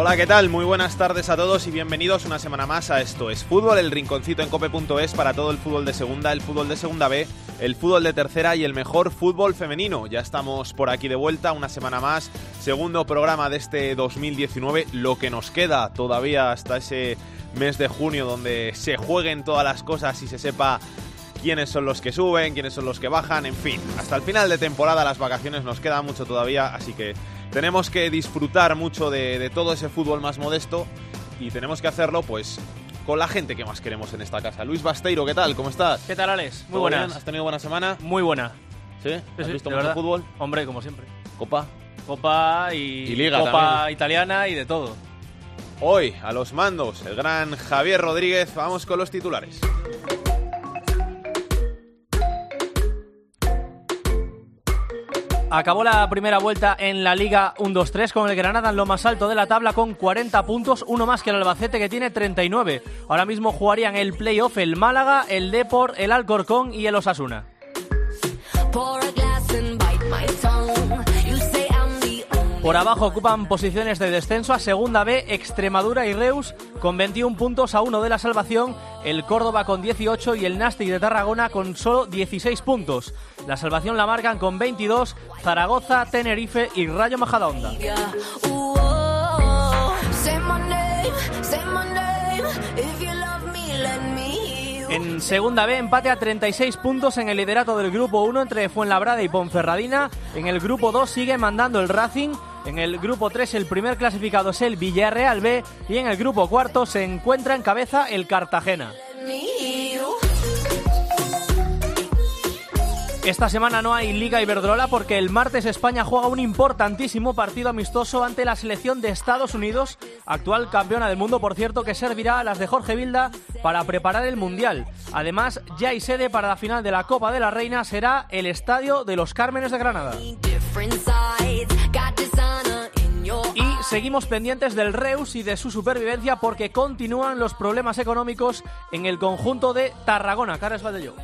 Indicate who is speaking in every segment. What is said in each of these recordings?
Speaker 1: Hola, ¿qué tal? Muy buenas tardes a todos y bienvenidos una semana más a Esto es Fútbol, el rinconcito en cope.es para todo el fútbol de segunda, el fútbol de segunda B, el fútbol de tercera y el mejor fútbol femenino. Ya estamos por aquí de vuelta, una semana más, segundo programa de este 2019, lo que nos queda todavía hasta ese mes de junio donde se jueguen todas las cosas y se sepa quiénes son los que suben, quiénes son los que bajan, en fin, hasta el final de temporada las vacaciones nos queda mucho todavía, así que tenemos que disfrutar mucho de, de todo ese fútbol más modesto y tenemos que hacerlo pues con la gente que más queremos en esta casa. Luis Basteiro, ¿qué tal? ¿Cómo estás?
Speaker 2: ¿Qué tal, Alex? Muy
Speaker 1: ¿Todo
Speaker 2: buenas.
Speaker 1: bien? ¿Has tenido buena semana?
Speaker 2: Muy buena.
Speaker 1: ¿Sí? ¿Has
Speaker 2: sí,
Speaker 1: visto mucho
Speaker 2: verdad.
Speaker 1: fútbol?
Speaker 2: Hombre, como siempre.
Speaker 1: Copa.
Speaker 2: Copa y,
Speaker 1: Y Liga
Speaker 2: Copa
Speaker 1: también.
Speaker 2: italiana y de todo.
Speaker 1: Hoy, a los mandos, el gran Javier Rodríguez. Vamos con los titulares.
Speaker 2: Acabó la primera vuelta en la Liga 1-2-3 con el Granada en lo más alto de la tabla con 40 puntos, uno más que el Albacete que tiene 39. Ahora mismo jugarían el playoff el Málaga, el Deport, el Alcorcón y el Osasuna. Por abajo ocupan posiciones de descenso a Segunda B Extremadura y Reus con 21 puntos a uno de la salvación, el Córdoba con 18 y el Nastic de Tarragona con solo 16 puntos. La salvación la marcan con 22 Zaragoza, Tenerife y Rayo Majadahonda. En Segunda B, empate a 36 puntos en el liderato del Grupo 1 entre Fuenlabrada y Ponferradina. En el Grupo 2 sigue mandando el Racing. En el Grupo 3 el primer clasificado es el Villarreal B. Y en el Grupo cuarto se encuentra en cabeza el Cartagena. Esta semana no hay Liga Iberdrola porque el martes España juega un importantísimo partido amistoso ante la selección de Estados Unidos, actual campeona del mundo, por cierto, que servirá a las de Jorge Vilda para preparar el Mundial. Además, ya hay sede para la final de la Copa de la Reina, será el Estadio de los Cármenes de Granada. Y seguimos pendientes del Reus y de su supervivencia porque continúan los problemas económicos en el conjunto de Tarragona. Carles Valdelló.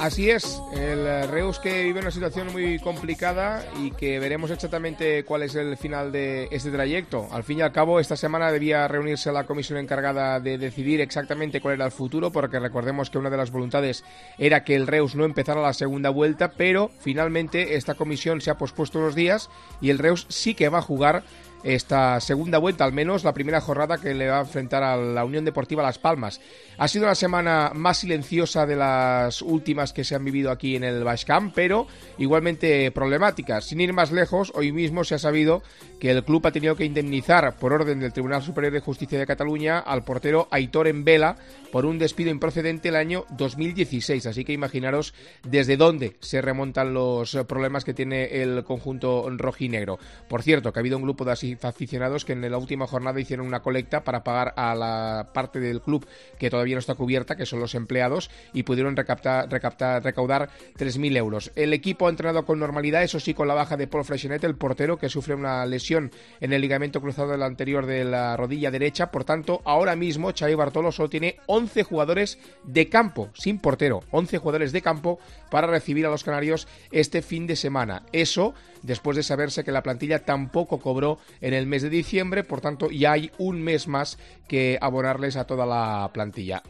Speaker 3: Así es, el eh, Reus que vive una situación muy complicada y que veremos exactamente cuál es el final de este trayecto. Al fin y al cabo, esta semana debía reunirse la comisión encargada de decidir exactamente cuál era el futuro, porque recordemos que una de las voluntades era que el Reus no empezara la segunda vuelta, pero finalmente esta comisión se ha pospuesto unos días y el Reus sí que va a jugar esta segunda vuelta, al menos la primera jornada que le va a enfrentar a la Unión Deportiva Las Palmas. Ha sido una semana más silenciosa de las últimas que se han vivido aquí en el Bascam, pero igualmente problemáticas. Sin ir más lejos, hoy mismo se ha sabido que el club ha tenido que indemnizar por orden del Tribunal Superior de Justicia de Cataluña al portero Aitor Vela por un despido improcedente el año 2016. Así que imaginaros desde dónde se remontan los problemas que tiene el conjunto rojinegro. Por cierto, que ha habido un grupo de asi- aficionados que en la última jornada hicieron una colecta para pagar a la parte del club que todavía no está cubierta, que son los empleados, y pudieron recaptar, recaudar 3.000 euros. El equipo ha entrenado con normalidad, eso sí, con la baja de Paul Freixenet, el portero, que sufre una lesión en el ligamento cruzado del anterior de la rodilla derecha. Por tanto, ahora mismo Xavi Bartolo solo tiene 11 jugadores de campo, sin portero, 11 jugadores de campo para recibir a los canarios este fin de semana. Eso después de saberse que la plantilla tampoco cobró en el mes de diciembre, por tanto ya hay un mes más que abonarles a toda la plantilla.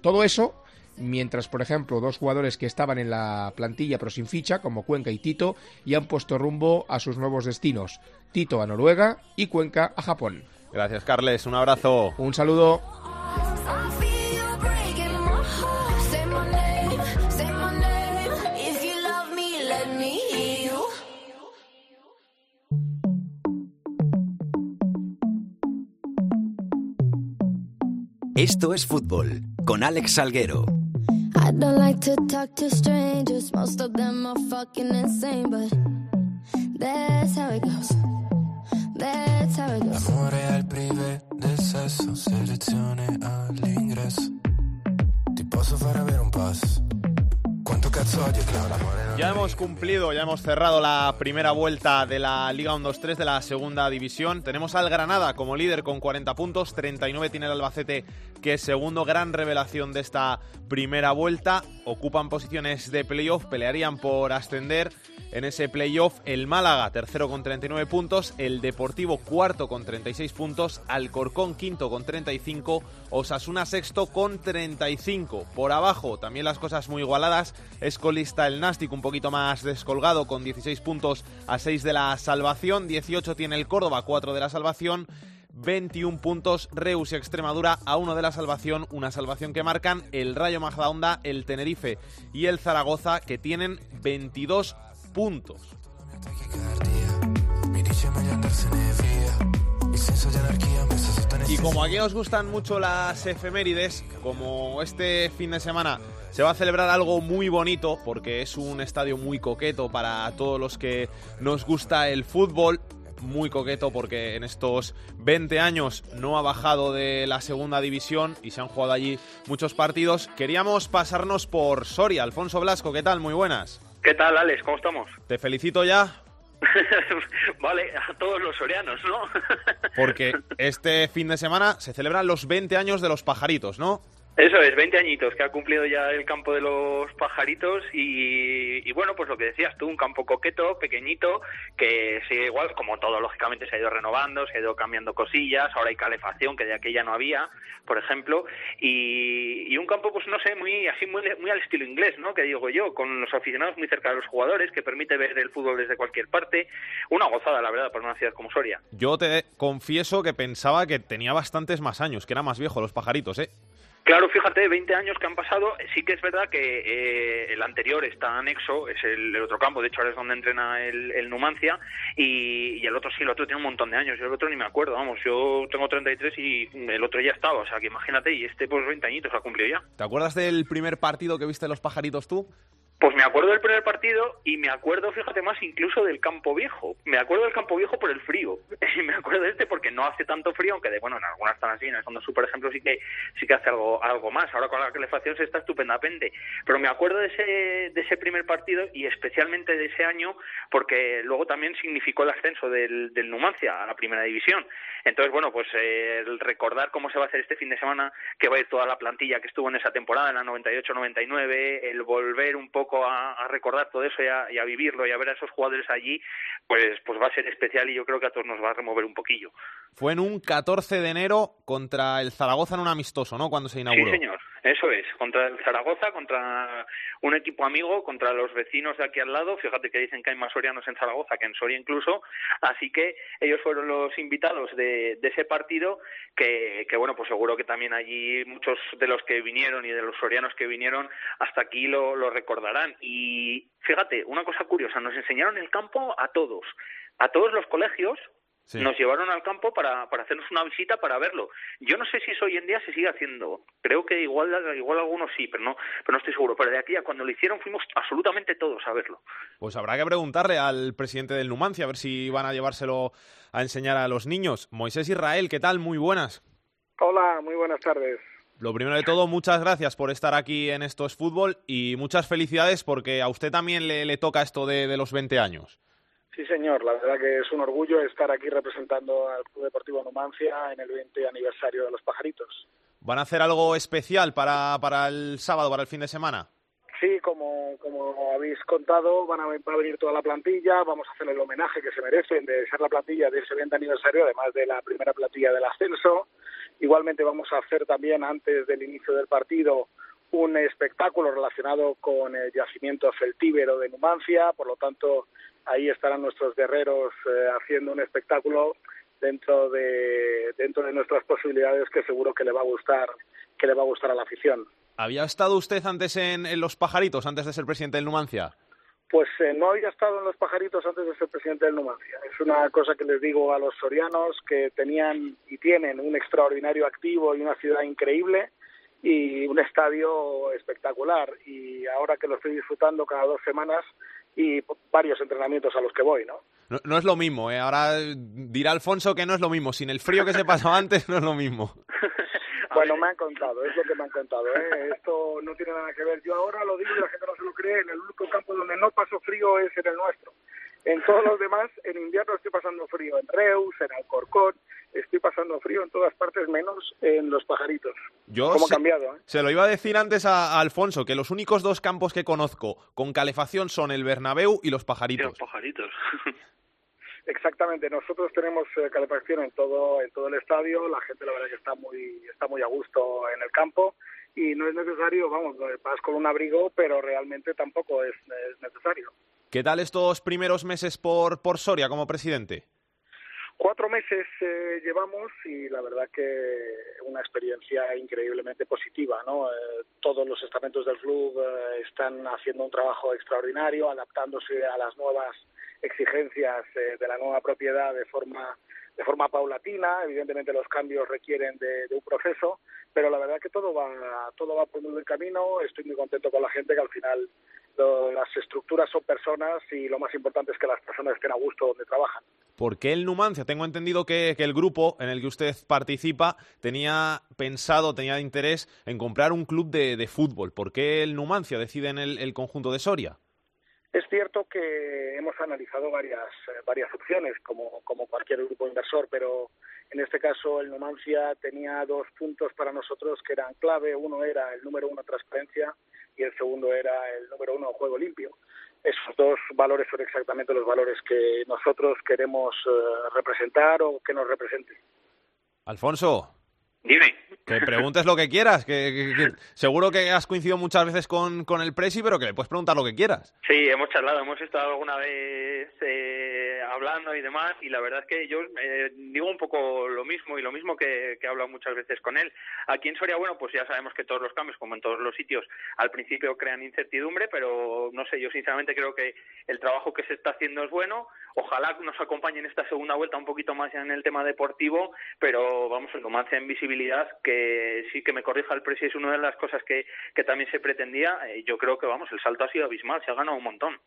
Speaker 3: Todo eso mientras, por ejemplo, dos jugadores que estaban en la plantilla pero sin ficha, como Cuenca y Tito, ya han puesto rumbo a sus nuevos destinos. Tito a Noruega y Cuenca a Japón.
Speaker 1: Gracias, Carles. Un abrazo.
Speaker 3: Un saludo.
Speaker 4: Esto es fútbol con Alex Salguero.
Speaker 5: I don't like to talk to strangers. Most of them are fucking insane, but that's how it goes. better adesso.
Speaker 6: Amore al privé del sesso, selezione all'ingresso. Ti posso far avere un pass.
Speaker 1: Ya hemos cumplido, ya hemos cerrado la primera vuelta de la Liga 1-2-3 de la segunda división. Tenemos al Granada como líder con 40 puntos, 39 tiene el Albacete que es segundo, gran revelación de esta primera vuelta. Ocupan posiciones de playoff, pelearían por ascender. En ese playoff el Málaga tercero con 39 puntos, el Deportivo cuarto con 36 puntos, Alcorcón quinto con 35, Osasuna sexto con 35. Por abajo también las cosas muy igualadas, colista el Nástic un poquito más descolgado con 16 puntos a 6 de la salvación, 18 tiene el Córdoba, 4 de la salvación. 21 puntos Reus y Extremadura a uno de la salvación, una salvación que marcan el Rayo Majadahonda, el Tenerife y el Zaragoza que tienen 22 puntos. Y como aquí os gustan mucho las efemérides, como este fin de semana se va a celebrar algo muy bonito, porque es un estadio muy coqueto para todos los que nos gusta el fútbol, muy coqueto porque en estos 20 años no ha bajado de la segunda división y se han jugado allí muchos partidos. Queríamos pasarnos por Soria. Alfonso Blasco, ¿qué tal? Muy buenas.
Speaker 7: ¿Qué tal, Alex? ¿Cómo estamos?
Speaker 1: Te felicito ya
Speaker 7: vale, a todos los sorianos, ¿no?
Speaker 1: porque este fin de semana se celebran los 20 años de los pajaritos, ¿no?
Speaker 7: Eso es, 20 añitos que ha cumplido ya el campo de los pajaritos y, bueno, pues lo que decías tú, un campo coqueto, pequeñito, que sigue igual, como todo, lógicamente se ha ido renovando, se ha ido cambiando cosillas, ahora hay calefacción que de aquella no había, por ejemplo, y, y un campo, pues no sé, muy así muy, muy al estilo inglés, ¿no? Que digo yo, con los aficionados muy cerca de los jugadores, que permite ver el fútbol desde cualquier parte, una gozada, la verdad, para una ciudad como Soria.
Speaker 1: Yo te confieso que pensaba que tenía bastantes más años, que era más viejo los pajaritos, ¿eh?
Speaker 7: Claro, fíjate, 20 años que han pasado, sí que es verdad que eh, el anterior está anexo, es el, otro campo, de hecho ahora es donde entrena el, Numancia, y, y el otro sí, el otro tiene un montón de años, yo el otro ni me acuerdo, vamos, yo tengo 33 y el otro ya estaba, o sea que imagínate, y este pues 20 añitos ha cumplido ya.
Speaker 1: ¿Te acuerdas del primer partido que viste los pajaritos tú?
Speaker 7: Pues me acuerdo del primer partido y me acuerdo, fíjate más, incluso del campo viejo. Me acuerdo del campo viejo por el frío. Y me acuerdo de este porque no hace tanto frío, aunque de, bueno, en algunas están así, en el fondo su, por ejemplo, sí que sí que hace algo algo más. Ahora con la calefacción se está estupendamente. Pero me acuerdo de ese, de ese primer partido y especialmente de ese año porque luego también significó el ascenso del Numancia a la primera división. Entonces, bueno, pues eh, el recordar cómo se va a hacer este fin de semana, que va a ir toda la plantilla que estuvo en esa temporada, en la 98-99, el volver un poco a, a recordar todo eso y a, y a, vivirlo y a ver a esos jugadores allí, pues, pues va a ser especial y yo creo que a todos nos va a remover un poquillo.
Speaker 1: Fue en un 14 de enero contra el Zaragoza en un amistoso, ¿no? Cuando se inauguró.
Speaker 7: Sí, señor. Eso es, contra el Zaragoza, contra un equipo amigo, contra los vecinos de aquí al lado. Fíjate que dicen que hay más sorianos en Zaragoza que en Soria incluso. Así que ellos fueron los invitados de, de ese partido que, que, bueno, pues seguro que también allí muchos de los que vinieron y de los sorianos que vinieron hasta aquí lo, lo recordarán. Y fíjate, una cosa curiosa, nos enseñaron el campo a todos, a todos los colegios, Sí. Nos llevaron al campo para, para hacernos una visita para verlo. Yo no sé si eso hoy en día se sigue haciendo. Creo que igual, igual algunos sí, pero no, pero no estoy seguro. Pero de aquí a cuando lo hicieron fuimos absolutamente todos a verlo.
Speaker 1: Pues habrá que preguntarle al presidente del Numancia a ver si van a llevárselo a enseñar a los niños. Moisés Israel, ¿qué tal? Muy buenas.
Speaker 8: Hola, muy buenas tardes.
Speaker 1: Lo primero de todo, muchas gracias por estar aquí en Esto es Fútbol y muchas felicidades porque a usted también le, le toca esto de, de los 20 años.
Speaker 8: Sí, señor. La verdad que es un orgullo estar aquí representando al Club Deportivo Numancia en el 20 aniversario de los pajaritos.
Speaker 1: ¿Van a hacer algo especial para, para el sábado, para el fin de semana?
Speaker 8: Sí, como, como habéis contado, van a, va a venir toda la plantilla, vamos a hacer el homenaje que se merecen de ser la plantilla de ese 20 aniversario, además de la primera plantilla del ascenso. Igualmente vamos a hacer también, antes del inicio del partido, un espectáculo relacionado con el yacimiento celtíbero de Numancia, por lo tanto ahí estarán nuestros guerreros eh, haciendo un espectáculo dentro de dentro de nuestras posibilidades que seguro que le va a gustar que le va a gustar a la afición.
Speaker 1: ¿Había estado usted antes en, en Los Pajaritos, antes de ser presidente del Numancia?
Speaker 8: Pues eh, no había estado en Los Pajaritos antes de ser presidente del Numancia. Es una cosa que les digo a los sorianos que tenían y tienen un extraordinario activo y una ciudad increíble y un estadio espectacular. Y ahora que lo estoy disfrutando cada dos semanas, y varios entrenamientos a los que voy, ¿no?
Speaker 1: No, no es lo mismo, ¿eh? Ahora dirá Alfonso que no es lo mismo. Sin el frío que se pasó antes, no es lo mismo.
Speaker 8: Bueno, me han contado, es lo que me han contado. ¿eh? Esto no tiene nada que ver. Yo ahora lo digo y la gente no se lo cree. En el único campo donde no paso frío es en el nuestro. En todos los demás, en invierno estoy pasando frío. En Reus, en Alcorcón, estoy pasando frío en todas partes, menos en los pajaritos.
Speaker 1: Yo
Speaker 8: ¿Cómo
Speaker 1: se,
Speaker 8: ha cambiado? ¿eh?
Speaker 1: se lo iba a decir antes a, a Alfonso, que los únicos dos campos que conozco con calefacción son el Bernabéu y los
Speaker 7: Y
Speaker 1: pajaritos.
Speaker 7: los pajaritos.
Speaker 8: Exactamente, nosotros tenemos eh, calefacción en todo en todo el estadio, la gente la verdad que está muy está muy a gusto en el campo y no es necesario, vamos, vas con un abrigo, pero realmente tampoco es, es necesario.
Speaker 1: ¿Qué tal estos primeros meses por, por Soria como presidente?
Speaker 8: Cuatro meses eh, llevamos y la verdad que una experiencia increíblemente positiva, ¿no? Eh, todos los estamentos del club eh, están haciendo un trabajo extraordinario, adaptándose a las nuevas exigencias eh, de la nueva propiedad de forma de forma paulatina. Evidentemente los cambios requieren de, un proceso, pero la verdad que todo va todo va por muy buen camino. Estoy muy contento con la gente que al final las estructuras son personas y lo más importante es que las personas estén a gusto donde trabajan.
Speaker 1: ¿Por qué el Numancia? Tengo entendido que, el grupo en el que usted participa tenía pensado, tenía interés en comprar un club de, de fútbol. ¿Por qué el Numancia decide en el conjunto de Soria?
Speaker 8: Es cierto que hemos analizado varias eh, varias opciones, como, como cualquier grupo inversor, pero en este caso el Numancia tenía dos puntos para nosotros que eran clave. Uno era el número uno transparencia y el segundo era el número uno juego limpio. Esos dos valores son exactamente los valores que nosotros queremos eh, representar o que nos representen.
Speaker 1: Alfonso,
Speaker 7: Dime.
Speaker 1: que preguntes lo que quieras. Que, que- que- seguro que has coincidido muchas veces con, con el Presi, pero que le puedes preguntar lo que quieras.
Speaker 7: Sí, hemos charlado, hemos estado alguna vez eh, hablando y demás, y la verdad es que yo eh, digo un poco lo mismo y lo mismo que, que he hablado muchas veces con él. Aquí en Soria, bueno, pues ya sabemos que todos los cambios, como en todos los sitios, al principio crean incertidumbre, pero no sé, yo sinceramente creo que el trabajo que se está haciendo es bueno. Ojalá nos acompañe en esta segunda vuelta un poquito más en el tema deportivo, pero vamos, el Numancia en visibilidad, que sí que me corrija el precio, es una de las cosas que, que también se pretendía. Eh, yo creo que, vamos, el salto ha sido abismal, se ha ganado un montón.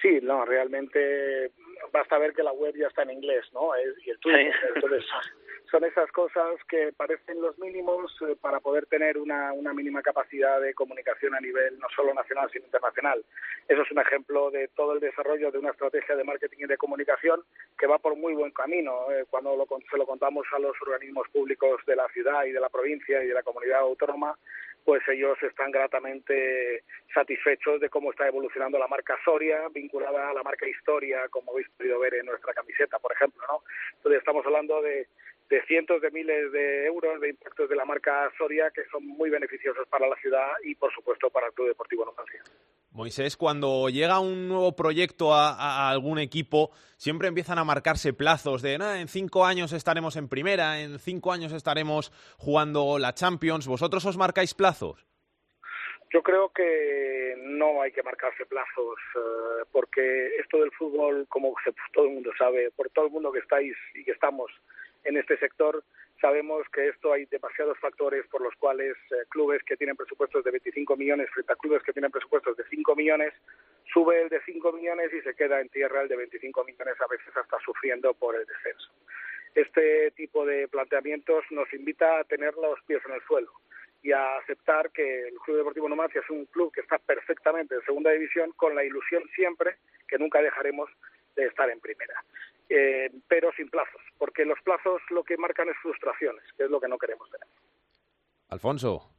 Speaker 8: Sí, no, realmente basta ver que la web ya está en inglés, ¿no? Y el Twitter.
Speaker 7: Sí.
Speaker 8: Entonces, son, esas cosas que parecen los mínimos eh, para poder tener una, una mínima capacidad de comunicación a nivel no solo nacional, sino internacional. Eso es un ejemplo de todo el desarrollo de una estrategia de marketing y de comunicación que va por muy buen camino. Eh, cuando lo, se lo contamos a los organismos públicos de la ciudad y de la provincia y de la comunidad autónoma, pues ellos están gratamente satisfechos de cómo está evolucionando la marca Soria vinculada a la marca Historia, como habéis podido ver en nuestra camiseta, por ejemplo, ¿no? Entonces estamos hablando de, de cientos de miles de euros de impactos de la marca Soria que son muy beneficiosos para la ciudad y, por supuesto, para el Club Deportivo Numancia.
Speaker 1: Moisés, cuando llega un nuevo proyecto a, algún equipo, siempre empiezan a marcarse plazos de "Nah, en cinco años estaremos en primera, en cinco años estaremos jugando la Champions. ¿Vosotros os marcáis plazos?
Speaker 8: Yo creo que no hay que marcarse plazos, eh, porque esto del fútbol, como todo el mundo sabe, por todo el mundo que estáis y que estamos en este sector, sabemos que esto hay demasiados factores por los cuales eh, clubes que tienen presupuestos de 25 millones frente a clubes que tienen presupuestos de 5 millones, sube el de 5 millones y se queda en tierra el de 25 millones, a veces hasta sufriendo por el descenso. Este tipo de planteamientos nos invita a tener los pies en el suelo y a aceptar que el Club Deportivo Numancia es un club que está perfectamente en segunda división con la ilusión siempre que nunca dejaremos de estar en primera. Eh, pero sin plazos, porque los plazos lo que marcan es frustraciones, que es lo que no queremos tener.
Speaker 1: Alfonso,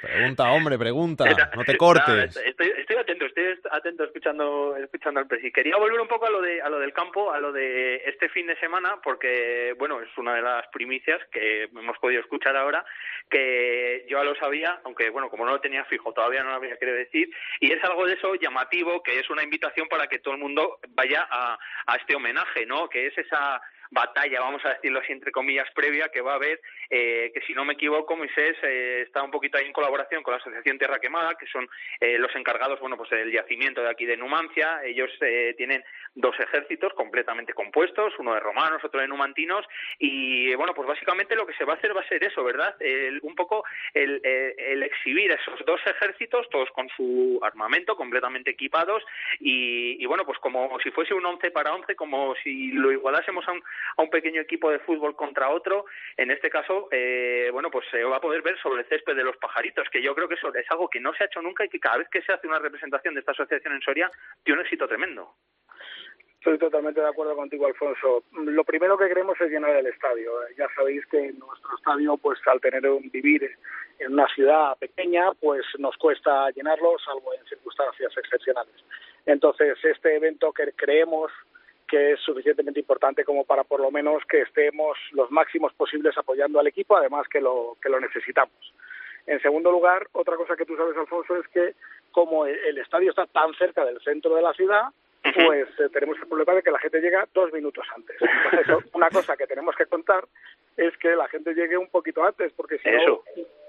Speaker 1: pregunta, hombre, pregunta, no te cortes.
Speaker 7: estoy, estoy atento, estoy atento escuchando, escuchando al presi. Quería volver un poco a lo de, a lo del campo, a lo de este fin de semana, porque bueno, es una de las primicias que hemos podido escuchar ahora, que yo ya lo sabía, aunque bueno, como no lo tenía fijo, todavía no lo había querido decir, y es algo de eso llamativo, que es una invitación para que todo el mundo vaya a, a este homenaje, ¿no? Que es esa batalla, vamos a decirlo así entre comillas, previa que va a haber eh, que si no me equivoco, Moisés eh, está un poquito ahí en colaboración con la Asociación Tierra Quemada, que son eh, los encargados, bueno, pues del yacimiento de aquí de Numancia. Ellos eh, tienen dos ejércitos completamente compuestos, uno de romanos, otro de numantinos, y bueno, pues básicamente lo que se va a hacer va a ser eso, ¿verdad? El- un poco el, el- el exhibir esos dos ejércitos, todos con su armamento, completamente equipados, y, y bueno, pues como si fuese un 11 para 11, como si lo igualásemos a un, a un pequeño equipo de fútbol contra otro, en este caso, eh, bueno, pues se va a poder ver sobre el césped de los pajaritos, que yo creo que eso es algo que no se ha hecho nunca y que cada vez que se hace una representación de esta asociación en Soria, tiene un éxito tremendo.
Speaker 8: Estoy totalmente de acuerdo contigo, Alfonso. Lo primero que queremos es llenar el estadio. Eh, Ya sabéis que nuestro estadio, pues al tener un vivir en una ciudad pequeña, pues nos cuesta llenarlo, salvo en circunstancias excepcionales. Entonces, este evento que creemos que es suficientemente importante como para por lo menos que estemos los máximos posibles apoyando al equipo, además que lo, que lo necesitamos. En segundo lugar, otra cosa que tú sabes, Alfonso, es que como el, el estadio está tan cerca del centro de la ciudad, pues eh, tenemos el problema de que la gente llega dos minutos antes. Entonces, una cosa que tenemos que contar es que la gente llegue un poquito antes, porque si no,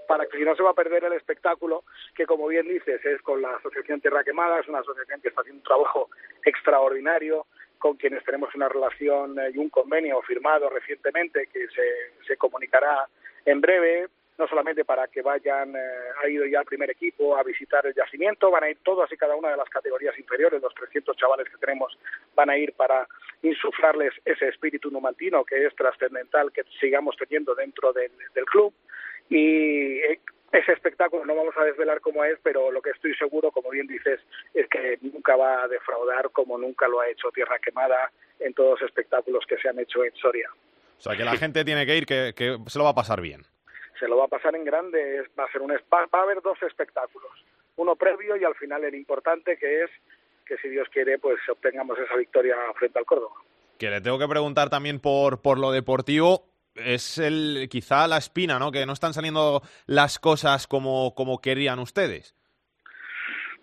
Speaker 8: para que si no se va a perder el espectáculo, que como bien dices, es con la Asociación Tierra Quemada, es una asociación que está haciendo un trabajo extraordinario, con quienes tenemos una relación eh, y un convenio firmado recientemente que se, se comunicará en breve, no solamente para que vayan, eh, ha ido ya el primer equipo a visitar el yacimiento, van a ir todas y cada una de las categorías inferiores, los 300 chavales que tenemos van a ir para insuflarles ese espíritu numantino que es trascendental que sigamos teniendo dentro del, club y eh, ese espectáculo no vamos a desvelar cómo es, pero lo que estoy seguro, como bien dices, es que nunca va a defraudar como nunca lo ha hecho Tierra Quemada en todos los espectáculos que se han hecho en Soria.
Speaker 1: O sea, que la gente tiene que ir, que se lo va a pasar bien.
Speaker 8: Se lo va a pasar en grande, va a ser un va a haber dos espectáculos, uno previo y al final el importante que es que si Dios quiere pues obtengamos esa victoria frente al Córdoba.
Speaker 1: Que le tengo que preguntar también por, por lo deportivo. Es el quizá la espina, ¿no? Que no están saliendo las cosas como, como querían ustedes.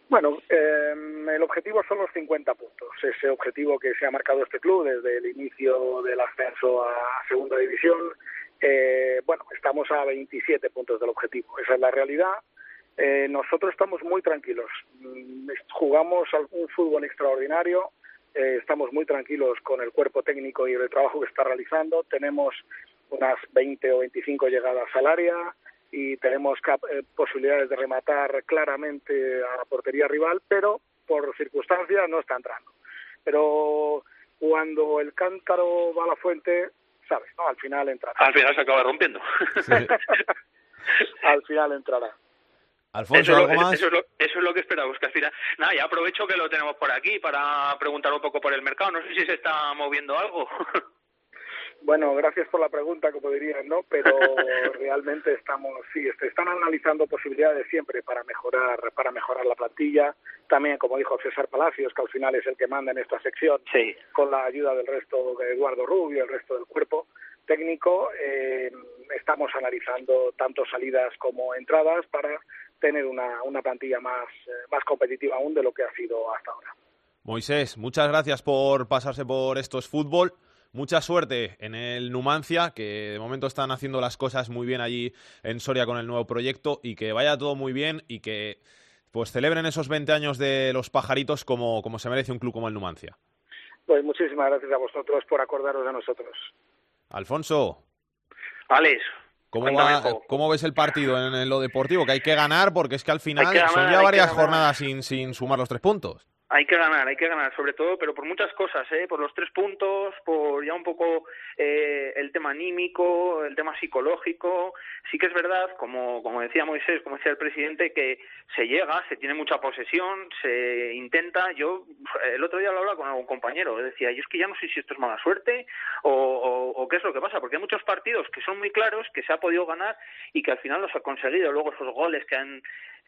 Speaker 8: Bueno, eh, el objetivo son los 50 puntos. Ese objetivo que se ha marcado este club desde el inicio del ascenso a Segunda División. Eh, bueno, estamos a 27 puntos del objetivo. Esa es la realidad. Eh, nosotros estamos muy tranquilos. Mm, Jugamos un fútbol extraordinario. Eh, estamos muy tranquilos con el cuerpo técnico y el trabajo que está realizando. Tenemos unas 20 o 25 llegadas al área y tenemos cap- eh, posibilidades de rematar claramente a la portería rival, pero por circunstancias no está entrando. Pero cuando el cántaro va a la fuente, sabes, ¿no? Al final entrará.
Speaker 7: Al final se acaba rompiendo.
Speaker 8: Al final entrará.
Speaker 1: Alfonso,
Speaker 7: eso, es
Speaker 1: ¿algo
Speaker 7: lo,
Speaker 1: más?
Speaker 7: eso es lo- eso es lo que esperamos, que al final... Nada, ya aprovecho que lo tenemos por aquí para preguntar un poco por el mercado. No sé si se está moviendo algo.
Speaker 8: Bueno, gracias por la pregunta, como dirían, ¿no? Pero realmente estamos, sí, este, están analizando posibilidades siempre para mejorar, para mejorar la plantilla. También, como dijo César Palacios, que al final es el que manda en esta sección,
Speaker 7: Sí.
Speaker 8: con la ayuda del resto de Eduardo Rubio, el resto del cuerpo técnico, eh, estamos analizando tanto salidas como entradas para tener una, una plantilla más, eh, más competitiva aún de lo que ha sido hasta ahora.
Speaker 1: Moisés, muchas gracias por pasarse por estos fútbol. Mucha suerte en el Numancia, que de momento están haciendo las cosas muy bien allí en Soria con el nuevo proyecto y que vaya todo muy bien y que pues celebren esos 20 años de los pajaritos como, como se merece un club como el Numancia.
Speaker 8: Pues muchísimas gracias a vosotros por acordaros de nosotros.
Speaker 1: Alfonso,
Speaker 7: Alex,
Speaker 1: ¿cómo,
Speaker 7: Cuéntame
Speaker 1: va-
Speaker 7: un poco.
Speaker 1: ¿cómo ves el partido en, en lo deportivo? Que hay que ganar porque es que al final
Speaker 7: Hay que ganar,
Speaker 1: son ya varias jornadas sin, sin sumar los tres puntos.
Speaker 7: Hay que ganar, hay que ganar, sobre todo, pero por muchas cosas, ¿eh? por los tres puntos, por ya un poco eh, el tema anímico, el tema psicológico. Sí que es verdad, como, como decía Moisés, como decía el presidente, que se llega, se tiene mucha posesión, se intenta. Yo el otro día lo hablaba con algún compañero, decía, yo es que ya no sé si esto es mala suerte o, o, o qué es lo que pasa, porque hay muchos partidos que son muy claros, que se ha podido ganar y que al final los ha conseguido. Luego esos goles que han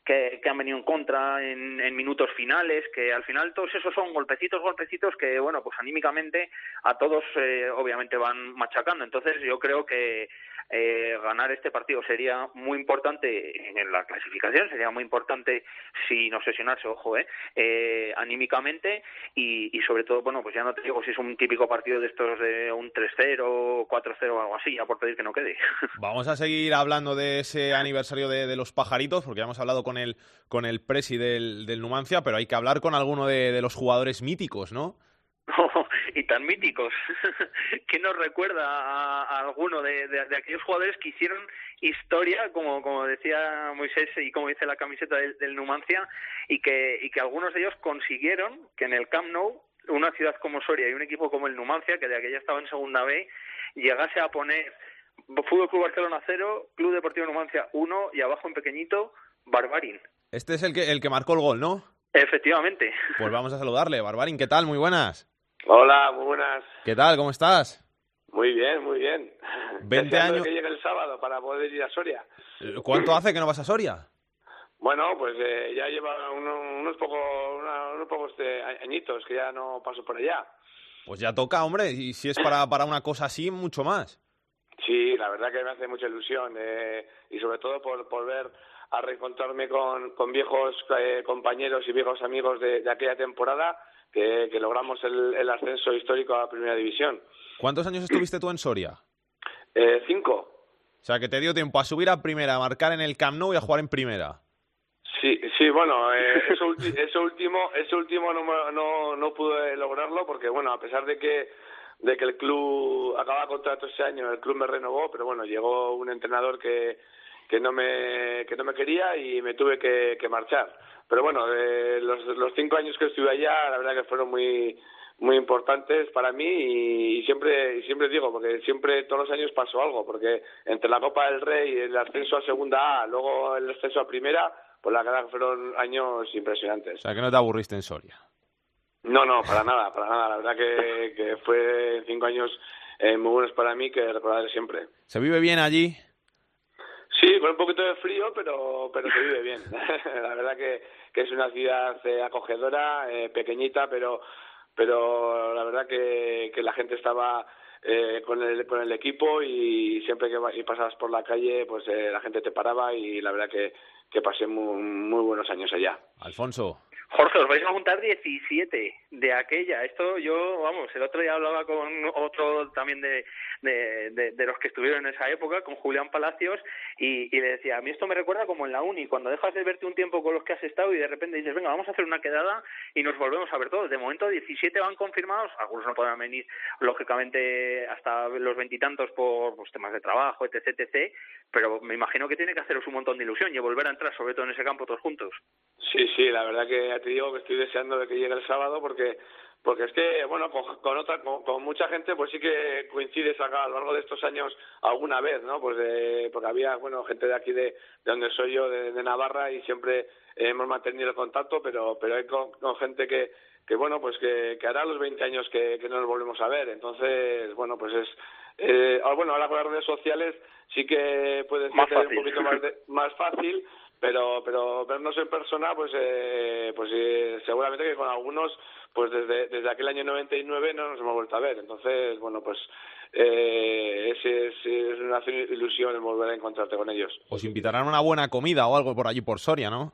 Speaker 7: que, han venido en contra en, en minutos finales, que al final todos esos son golpecitos, golpecitos que, bueno, pues anímicamente a todos eh, obviamente van machacando. Entonces yo creo que eh, ganar este partido sería muy importante en la clasificación, sería muy importante sin obsesionarse, ojo, eh, eh anímicamente y, y sobre todo, bueno, pues ya no te digo si es un típico partido de estos de un 3-0, 4-0 o algo así, ya por pedir que no quede.
Speaker 1: Vamos a seguir hablando de ese aniversario de, de los pajaritos, porque ya hemos hablado con el, con el presi del, del Numancia, pero hay que hablar con alguno de, de los jugadores míticos, ¿no?
Speaker 7: y tan míticos. que nos recuerda a, a alguno de, de, de, aquellos jugadores que hicieron historia, como, como decía Moisés y como dice la camiseta del, del, Numancia, y que, y que algunos de ellos consiguieron que en el Camp Nou, una ciudad como Soria y un equipo como el Numancia, que de aquella estaba en segunda B, llegase a poner Fútbol Club Barcelona 0, Club Deportivo Numancia 1 y abajo en pequeñito, Barbarin.
Speaker 1: Este es el que, el que marcó el gol, ¿no?
Speaker 7: Efectivamente.
Speaker 1: Pues vamos a saludarle. Barbarin, ¿qué tal? Muy buenas.
Speaker 9: Hola, muy buenas.
Speaker 1: ¿Qué tal? ¿Cómo estás?
Speaker 9: Muy bien, muy bien.
Speaker 1: 20
Speaker 9: Deseando
Speaker 1: años.
Speaker 9: que llegue el sábado para poder ir a Soria.
Speaker 1: ¿Cuánto hace que no vas a Soria?
Speaker 9: Bueno, pues eh, ya lleva unos, unos pocos una, unos pocos de añitos que ya no paso por allá.
Speaker 1: Pues ya toca, hombre, y si es para, para una cosa así, mucho más.
Speaker 9: Sí, la verdad que me hace mucha ilusión eh, y sobre todo por, por ver a reencontrarme con, con viejos eh, compañeros y viejos amigos de, de aquella temporada que, que logramos el, el, ascenso histórico a la primera división.
Speaker 1: ¿Cuántos años estuviste tú en Soria?
Speaker 9: Eh, cinco.
Speaker 1: O sea, que te dio tiempo a subir a primera, a marcar en el Camp Nou y a jugar en primera.
Speaker 9: Sí, sí, bueno, eh, eso último, eso último no, no, no pude lograrlo porque, bueno, a pesar de que de que el club acaba contrato ese año, el club me renovó, pero bueno, llegó un entrenador que, que no me que no me quería y me tuve que, que marchar. Pero bueno, eh, los, los cinco años que estuve allá, la verdad que fueron muy muy importantes para mí y, siempre y siempre digo porque siempre todos los años pasó algo porque entre la Copa del Rey el ascenso a Segunda A luego el ascenso a Primera pues la verdad que fueron años impresionantes.
Speaker 1: O sea que no te aburriste en Soria.
Speaker 9: No no para nada para nada. La verdad que, que fue cinco años eh, muy buenos para mí que recordaré siempre.
Speaker 1: Se vive bien allí
Speaker 9: Sí, con un poquito de frío, pero, pero se vive bien. la verdad que, que es una ciudad eh, acogedora, eh, pequeñita, pero, pero la verdad que, que la gente estaba eh, con, el, con el equipo y siempre que y pasabas por la calle, pues eh, la gente te paraba y la verdad que, que pasé muy, muy buenos años allá.
Speaker 1: Alfonso.
Speaker 7: Jorge, os vais a juntar 17 de aquella. Esto yo, vamos, el otro día hablaba con otro también de, de, los que estuvieron en esa época, con Julián Palacios, y, y, le decía, a mí esto me recuerda como en la uni, cuando dejas de verte un tiempo con los que has estado y de repente dices, venga, vamos a hacer una quedada y nos volvemos a ver todos. De momento 17 van confirmados, algunos no podrán venir, lógicamente, hasta los veintitantos por pues, temas de trabajo, etc, etc, pero me imagino que tiene que haceros un montón de ilusión y volver a entrar, sobre todo en ese campo, todos juntos.
Speaker 9: Sí, sí, la verdad que ya te digo que estoy deseando de que llegue el sábado porque porque es que bueno con, con otra con, con, mucha gente pues sí que coincides acá a lo largo de estos años alguna vez no pues de, porque había bueno gente de aquí de, de donde soy yo de, de Navarra y siempre hemos mantenido el contacto pero pero hay con, con gente que que bueno pues que, que hará los 20 años que, que no nos volvemos a ver. Entonces bueno pues es eh, bueno ahora con las redes sociales sí que puede ser un poquito más de, más fácil pero pero vernos en persona pues eh, pues eh, seguramente que con algunos pues desde desde aquel año 99 no nos hemos vuelto a ver entonces bueno pues eh, es, es, es una ilusión el volver a encontrarte con ellos
Speaker 1: os invitarán a una buena comida o algo por allí por Soria no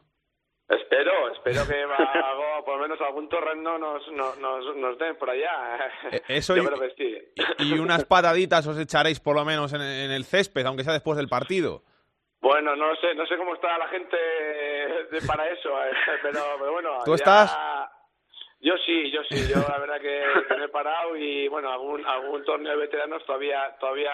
Speaker 9: Espero, espero que algo, por lo menos algún torrendo nos, nos, nos, nos den por allá.
Speaker 1: Eso
Speaker 9: Yo
Speaker 1: y,
Speaker 9: creo que sí.
Speaker 1: y, unas pataditas os echaréis por lo menos en, en el césped, aunque sea después del partido.
Speaker 9: Bueno, no sé, no sé cómo está la gente de, para eso, eh, pero, pero bueno.
Speaker 1: ¿Tú
Speaker 9: ya...
Speaker 1: estás?
Speaker 9: Yo sí, yo sí, yo la verdad que, me he parado y bueno, algún algún torneo de veteranos todavía todavía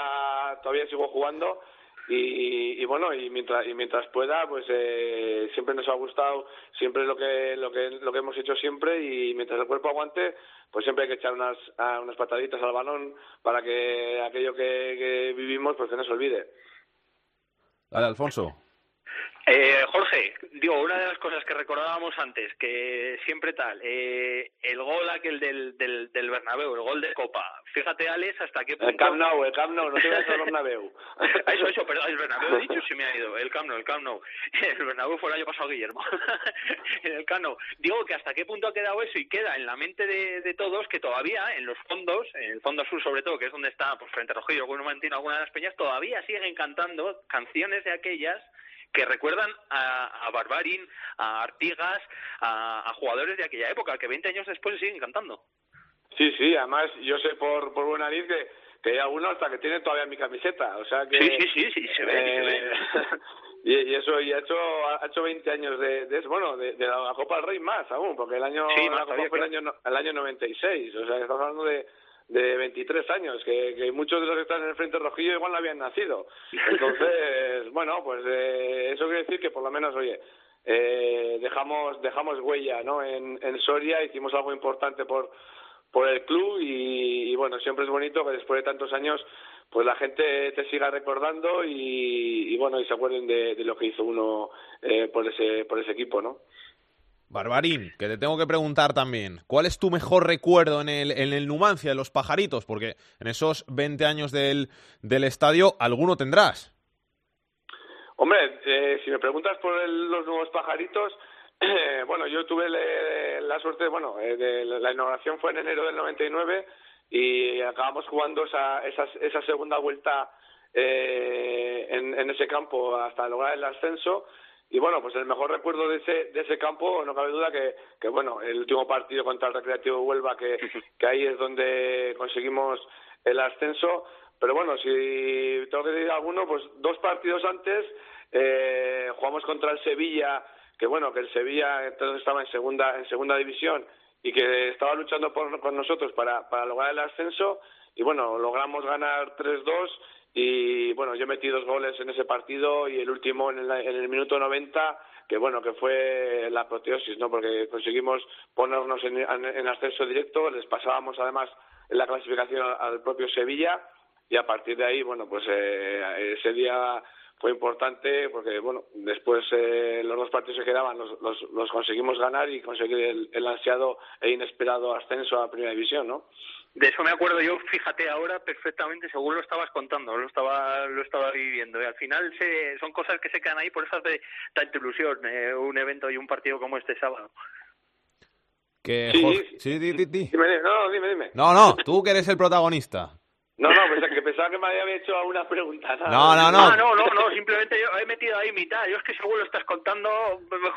Speaker 9: todavía sigo jugando y, y bueno y mientras y mientras pueda pues eh, siempre nos ha gustado siempre lo que lo que lo que hemos hecho siempre y mientras el cuerpo aguante pues siempre hay que echar unas unas pataditas al balón para que aquello que, que vivimos pues que no se olvide
Speaker 1: Dale, Alfonso.
Speaker 7: Eh, Jorge, digo, una de las cosas que recordábamos antes, que siempre tal, eh, el gol aquel del, del, del Bernabéu, el gol de Copa. Fíjate, Alex, hasta qué punto...
Speaker 9: El Camp Nou, el Camp Nou, no te vayas al Bernabéu.
Speaker 7: eso, eso, pero el Bernabéu he dicho, se me ha ido. El Camp Nou, el Camp Nou. El Bernabéu fue el año pasado, Guillermo. el Camp Nou. Digo que hasta qué punto ha quedado eso y queda en la mente de, de todos que todavía en los fondos, en el fondo sur sobre todo, que es donde está, pues frente a Rojillo, algún momentino, alguna de las peñas, todavía siguen cantando canciones de aquellas que recuerdan a, a Barbarin, a Artigas, a, a jugadores de aquella época, que 20 años después siguen cantando.
Speaker 9: Sí, sí, además yo sé por, por buena nariz que, que hay alguno hasta que tiene todavía mi camiseta, o sea que...
Speaker 7: Sí, sí, sí, sí, se ve, se ve.
Speaker 9: eh, y, y eso, y ha hecho, ha hecho 20 años de, de bueno, de, de la Copa del Rey más aún, porque el año,
Speaker 7: Sí,
Speaker 9: la
Speaker 7: más
Speaker 9: Copa
Speaker 7: todavía,
Speaker 9: fue el año, el año 96, o sea, estamos hablando de, de 23 años, que, que muchos de los que están en el Frente Rojillo igual no habían nacido. Entonces, bueno, pues eh, eso quiere decir que por lo menos, oye, eh, dejamos dejamos huella ¿no? en, en Soria, hicimos algo importante por, por el club y, y, bueno, siempre es bonito que después de tantos años pues la gente te siga recordando y, y bueno, y se acuerden de, de lo que hizo uno eh, por ese por ese equipo, ¿no?
Speaker 1: Barbarín, que te tengo que preguntar también, ¿cuál es tu mejor recuerdo en el, en el Numancia, en los pajaritos? Porque en esos 20 años del, del estadio, alguno tendrás.
Speaker 9: Hombre, eh, si me preguntas por el- los nuevos pajaritos, bueno, yo tuve la suerte, bueno, eh, la inauguración fue en enero del 99 y acabamos jugando esa, esa, esa segunda vuelta eh, en ese campo hasta lograr el ascenso. Y bueno, pues el mejor recuerdo de ese, de ese campo, no cabe duda que, que bueno, el último partido contra el Recreativo Huelva, que, que ahí es donde conseguimos el ascenso. Pero bueno, si tengo que decir alguno, pues dos partidos antes eh, jugamos contra el Sevilla, que bueno, que el Sevilla entonces estaba en segunda, en segunda división y que estaba luchando por, con nosotros para, para lograr el ascenso. Y bueno, logramos ganar 3-2 y bueno, yo metí dos goles en ese partido y el último en el, en el minuto 90, que bueno, que fue la apoteosis, ¿no? Porque conseguimos ponernos en, en, en ascenso directo, les pasábamos además en la clasificación al, al propio Sevilla y a partir de ahí, bueno, pues eh, ese día fue importante porque, bueno, después eh, los dos partidos que quedaban los, los, los conseguimos ganar y conseguir el, el ansiado e inesperado ascenso a Primera División, ¿no?
Speaker 7: De eso me acuerdo yo, fíjate ahora perfectamente, según lo estabas contando, lo estaba lo estaba viviendo. Y al final se, son cosas que se quedan ahí, por eso hace tanta ilusión eh, un evento y un partido como este sábado.
Speaker 1: Que
Speaker 9: Sí.
Speaker 1: Jorge- sí, di, di, di.
Speaker 9: Dime, no, dime, dime.
Speaker 1: No, no, tú que eres el protagonista.
Speaker 9: No, no, pensaba que, pensaba que me había hecho alguna pregunta. nada.
Speaker 1: No, no, no.
Speaker 7: Ah, no, no, no, simplemente yo he metido ahí mitad. Yo es que según lo estás contando,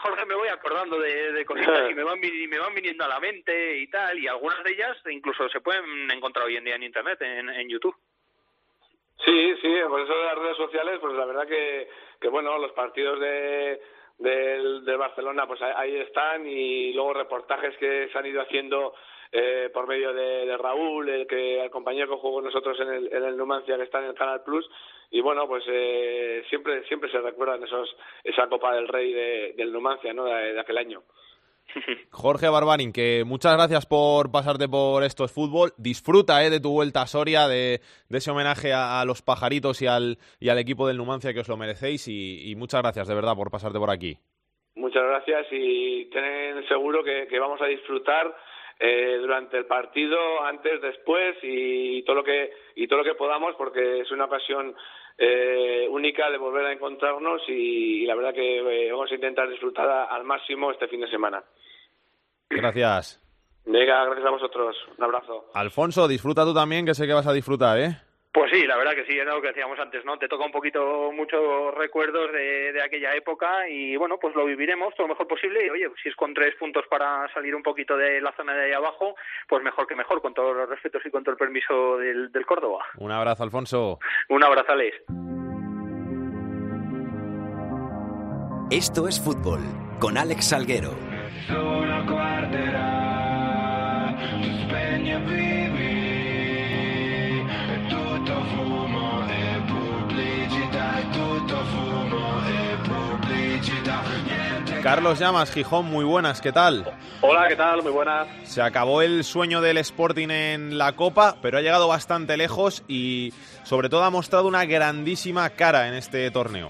Speaker 7: Jorge, me voy acordando de, de cositas y me van, vi- me van viniendo a la mente y tal. Y algunas de ellas incluso se pueden encontrar hoy en día en Internet, en, en YouTube.
Speaker 9: Sí, sí, por eso de las redes sociales, pues la verdad que, que bueno, los partidos de del de Barcelona, pues ahí- ahí están y luego reportajes que se han ido haciendo eh, por medio de, de Raúl, el que el compañero que jugó con nosotros en el, en el Numancia que está en el Canal Plus y bueno, pues eh, siempre siempre se recuerdan esos esa Copa del Rey de, del Numancia, ¿no? De, de aquel año.
Speaker 1: Jorge Barbarín, que muchas gracias por pasarte por estos fútbol. Disfruta eh, de tu vuelta a Soria, de, de ese homenaje a, a los pajaritos y al, y al equipo del Numancia que os lo merecéis. Y, y muchas gracias de verdad por pasarte por aquí.
Speaker 9: Muchas gracias y ten seguro que, que vamos a disfrutar eh, durante el partido, antes, después y todo lo que y todo lo que podamos porque es una ocasión eh, única de volver a encontrarnos y, y la verdad que eh, vamos a intentar disfrutar a- al máximo este fin de semana.
Speaker 1: Gracias.
Speaker 9: Venga, gracias a vosotros. Un abrazo.
Speaker 1: Alfonso, disfruta tú también, que sé que vas a disfrutar, ¿eh?
Speaker 7: Pues sí, la verdad que sí, era lo que decíamos antes, ¿no? Te toca un poquito muchos recuerdos de, de aquella época y bueno, pues lo viviremos todo lo mejor posible y oye, si es con tres puntos para salir un poquito de la zona de ahí abajo, pues mejor que mejor, con todos los respetos y con todo el permiso del, del Córdoba.
Speaker 1: Un abrazo, Alfonso.
Speaker 7: Un abrazo, Alex.
Speaker 4: Esto es fútbol con Alex Salguero.
Speaker 1: Carlos Llamas, Gijón, muy buenas, ¿qué tal?
Speaker 10: Hola, ¿qué tal? Muy buenas.
Speaker 1: Se acabó el sueño del Sporting en la Copa, pero ha llegado bastante lejos y sobre todo ha mostrado una grandísima cara en este torneo.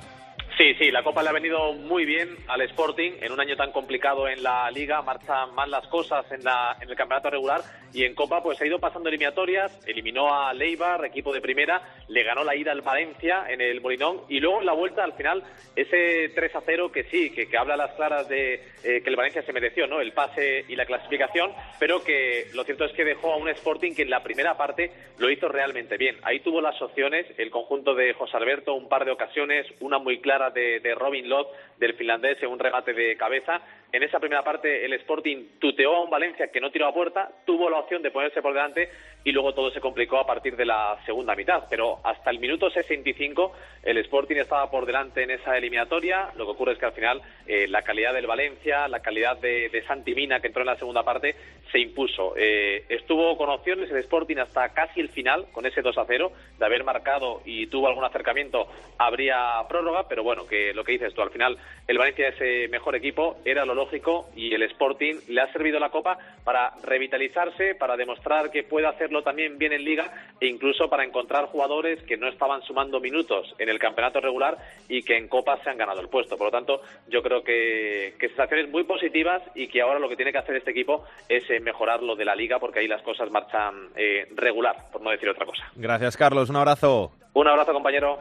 Speaker 10: Sí, Sí, la Copa le ha venido muy bien al Sporting en un año tan complicado en la Liga, marchan mal las cosas en, la, el campeonato regular y en Copa pues ha ido pasando eliminatorias, eliminó a Leibar, equipo de primera, le ganó la ida al Valencia en el Molinón y luego en la vuelta al final ese 3 a 0 que sí, que, que habla a las claras de eh, que el Valencia se mereció, ¿no? El pase y la clasificación, pero que lo cierto es que dejó a un Sporting que en la primera parte lo hizo realmente bien. Ahí tuvo las opciones, el conjunto de José Alberto, un par de ocasiones, una muy clara de, de Robin Lott, del finlandés, en un remate de cabeza. En esa primera parte el Sporting tuteó a un Valencia que no tiró a puerta, tuvo la opción de ponerse por delante y luego todo se complicó a partir de la segunda mitad. Pero hasta el minuto 65 el Sporting estaba por delante en esa eliminatoria. Lo que ocurre es que al final eh, la calidad del Valencia, la calidad de, de Santi Mina que entró en la segunda parte se impuso. Eh, estuvo con opciones el Sporting hasta casi el final con ese 2 a 0 de haber marcado y tuvo algún acercamiento habría prórroga, pero bueno, que lo que dices tú al final el Valencia es eh, mejor equipo, era lo lógico y el Sporting le ha servido la Copa para revitalizarse, para demostrar que puede hacerlo también bien en Liga e incluso para encontrar jugadores que no estaban sumando minutos en el campeonato regular y que en Copa se han ganado el puesto. Por lo tanto, yo creo que, que sensaciones muy positivas y que ahora lo que tiene que hacer este equipo es eh, mejorar lo de la Liga porque ahí las cosas marchan eh, regular, por no decir otra cosa.
Speaker 1: Gracias, Carlos. Un abrazo.
Speaker 10: Un abrazo, compañero.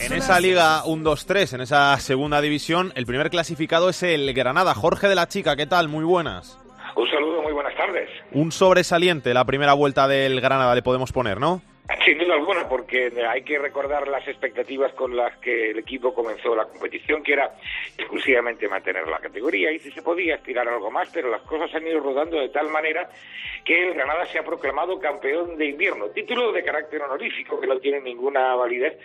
Speaker 1: En esa Liga 1-2-3, en esa segunda división, el primer clasificado es el Granada. Jorge de la Chica, ¿qué tal? Muy buenas.
Speaker 11: Un saludo, muy buenas tardes.
Speaker 1: Un sobresaliente la primera vuelta del Granada le podemos poner, ¿no?
Speaker 11: Sin duda alguna, porque hay que recordar las expectativas con las que el equipo comenzó la competición, que era exclusivamente mantener la categoría, y si se podía aspirar a algo más, pero las cosas han ido rodando de tal manera que el Granada se ha proclamado campeón de invierno, título de carácter honorífico que no tiene ninguna validez,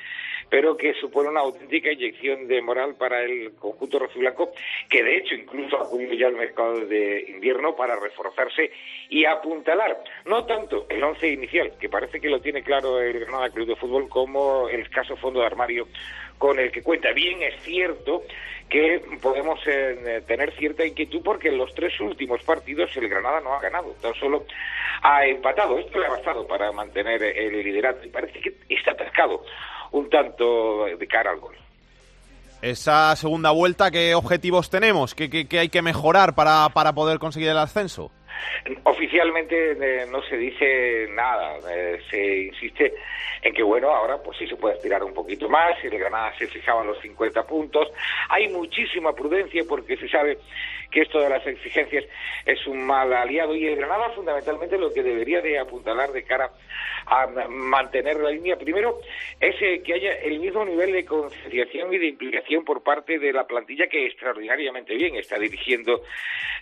Speaker 11: pero que supone una auténtica inyección de moral para el conjunto rojiblanco, que de hecho incluso ha acudido ya al mercado de invierno para reforzarse y apuntalar, no tanto el once inicial, que parece que lo tiene claro el Granada Club de Fútbol, como el escaso fondo de armario con el que cuenta. Bien, es cierto que podemos eh, tener cierta inquietud porque en los tres últimos partidos el Granada no ha ganado, tan solo ha empatado. Esto le ha bastado para mantener el liderato y parece que está atascado un tanto de cara al gol.
Speaker 1: Esa segunda vuelta, ¿qué objetivos tenemos? ¿Qué, hay que mejorar para poder conseguir el ascenso?
Speaker 11: Oficialmente eh, no se dice nada, eh, se insiste en que bueno, ahora pues sí se puede aspirar un poquito más, el Granada se fijaba los 50 puntos, hay muchísima prudencia porque se sabe que esto de las exigencias es un mal aliado y el Granada fundamentalmente lo que debería de apuntalar de cara a ma- mantener la línea primero es eh, que haya el mismo nivel de concienciación y de implicación por parte de la plantilla que extraordinariamente bien está dirigiendo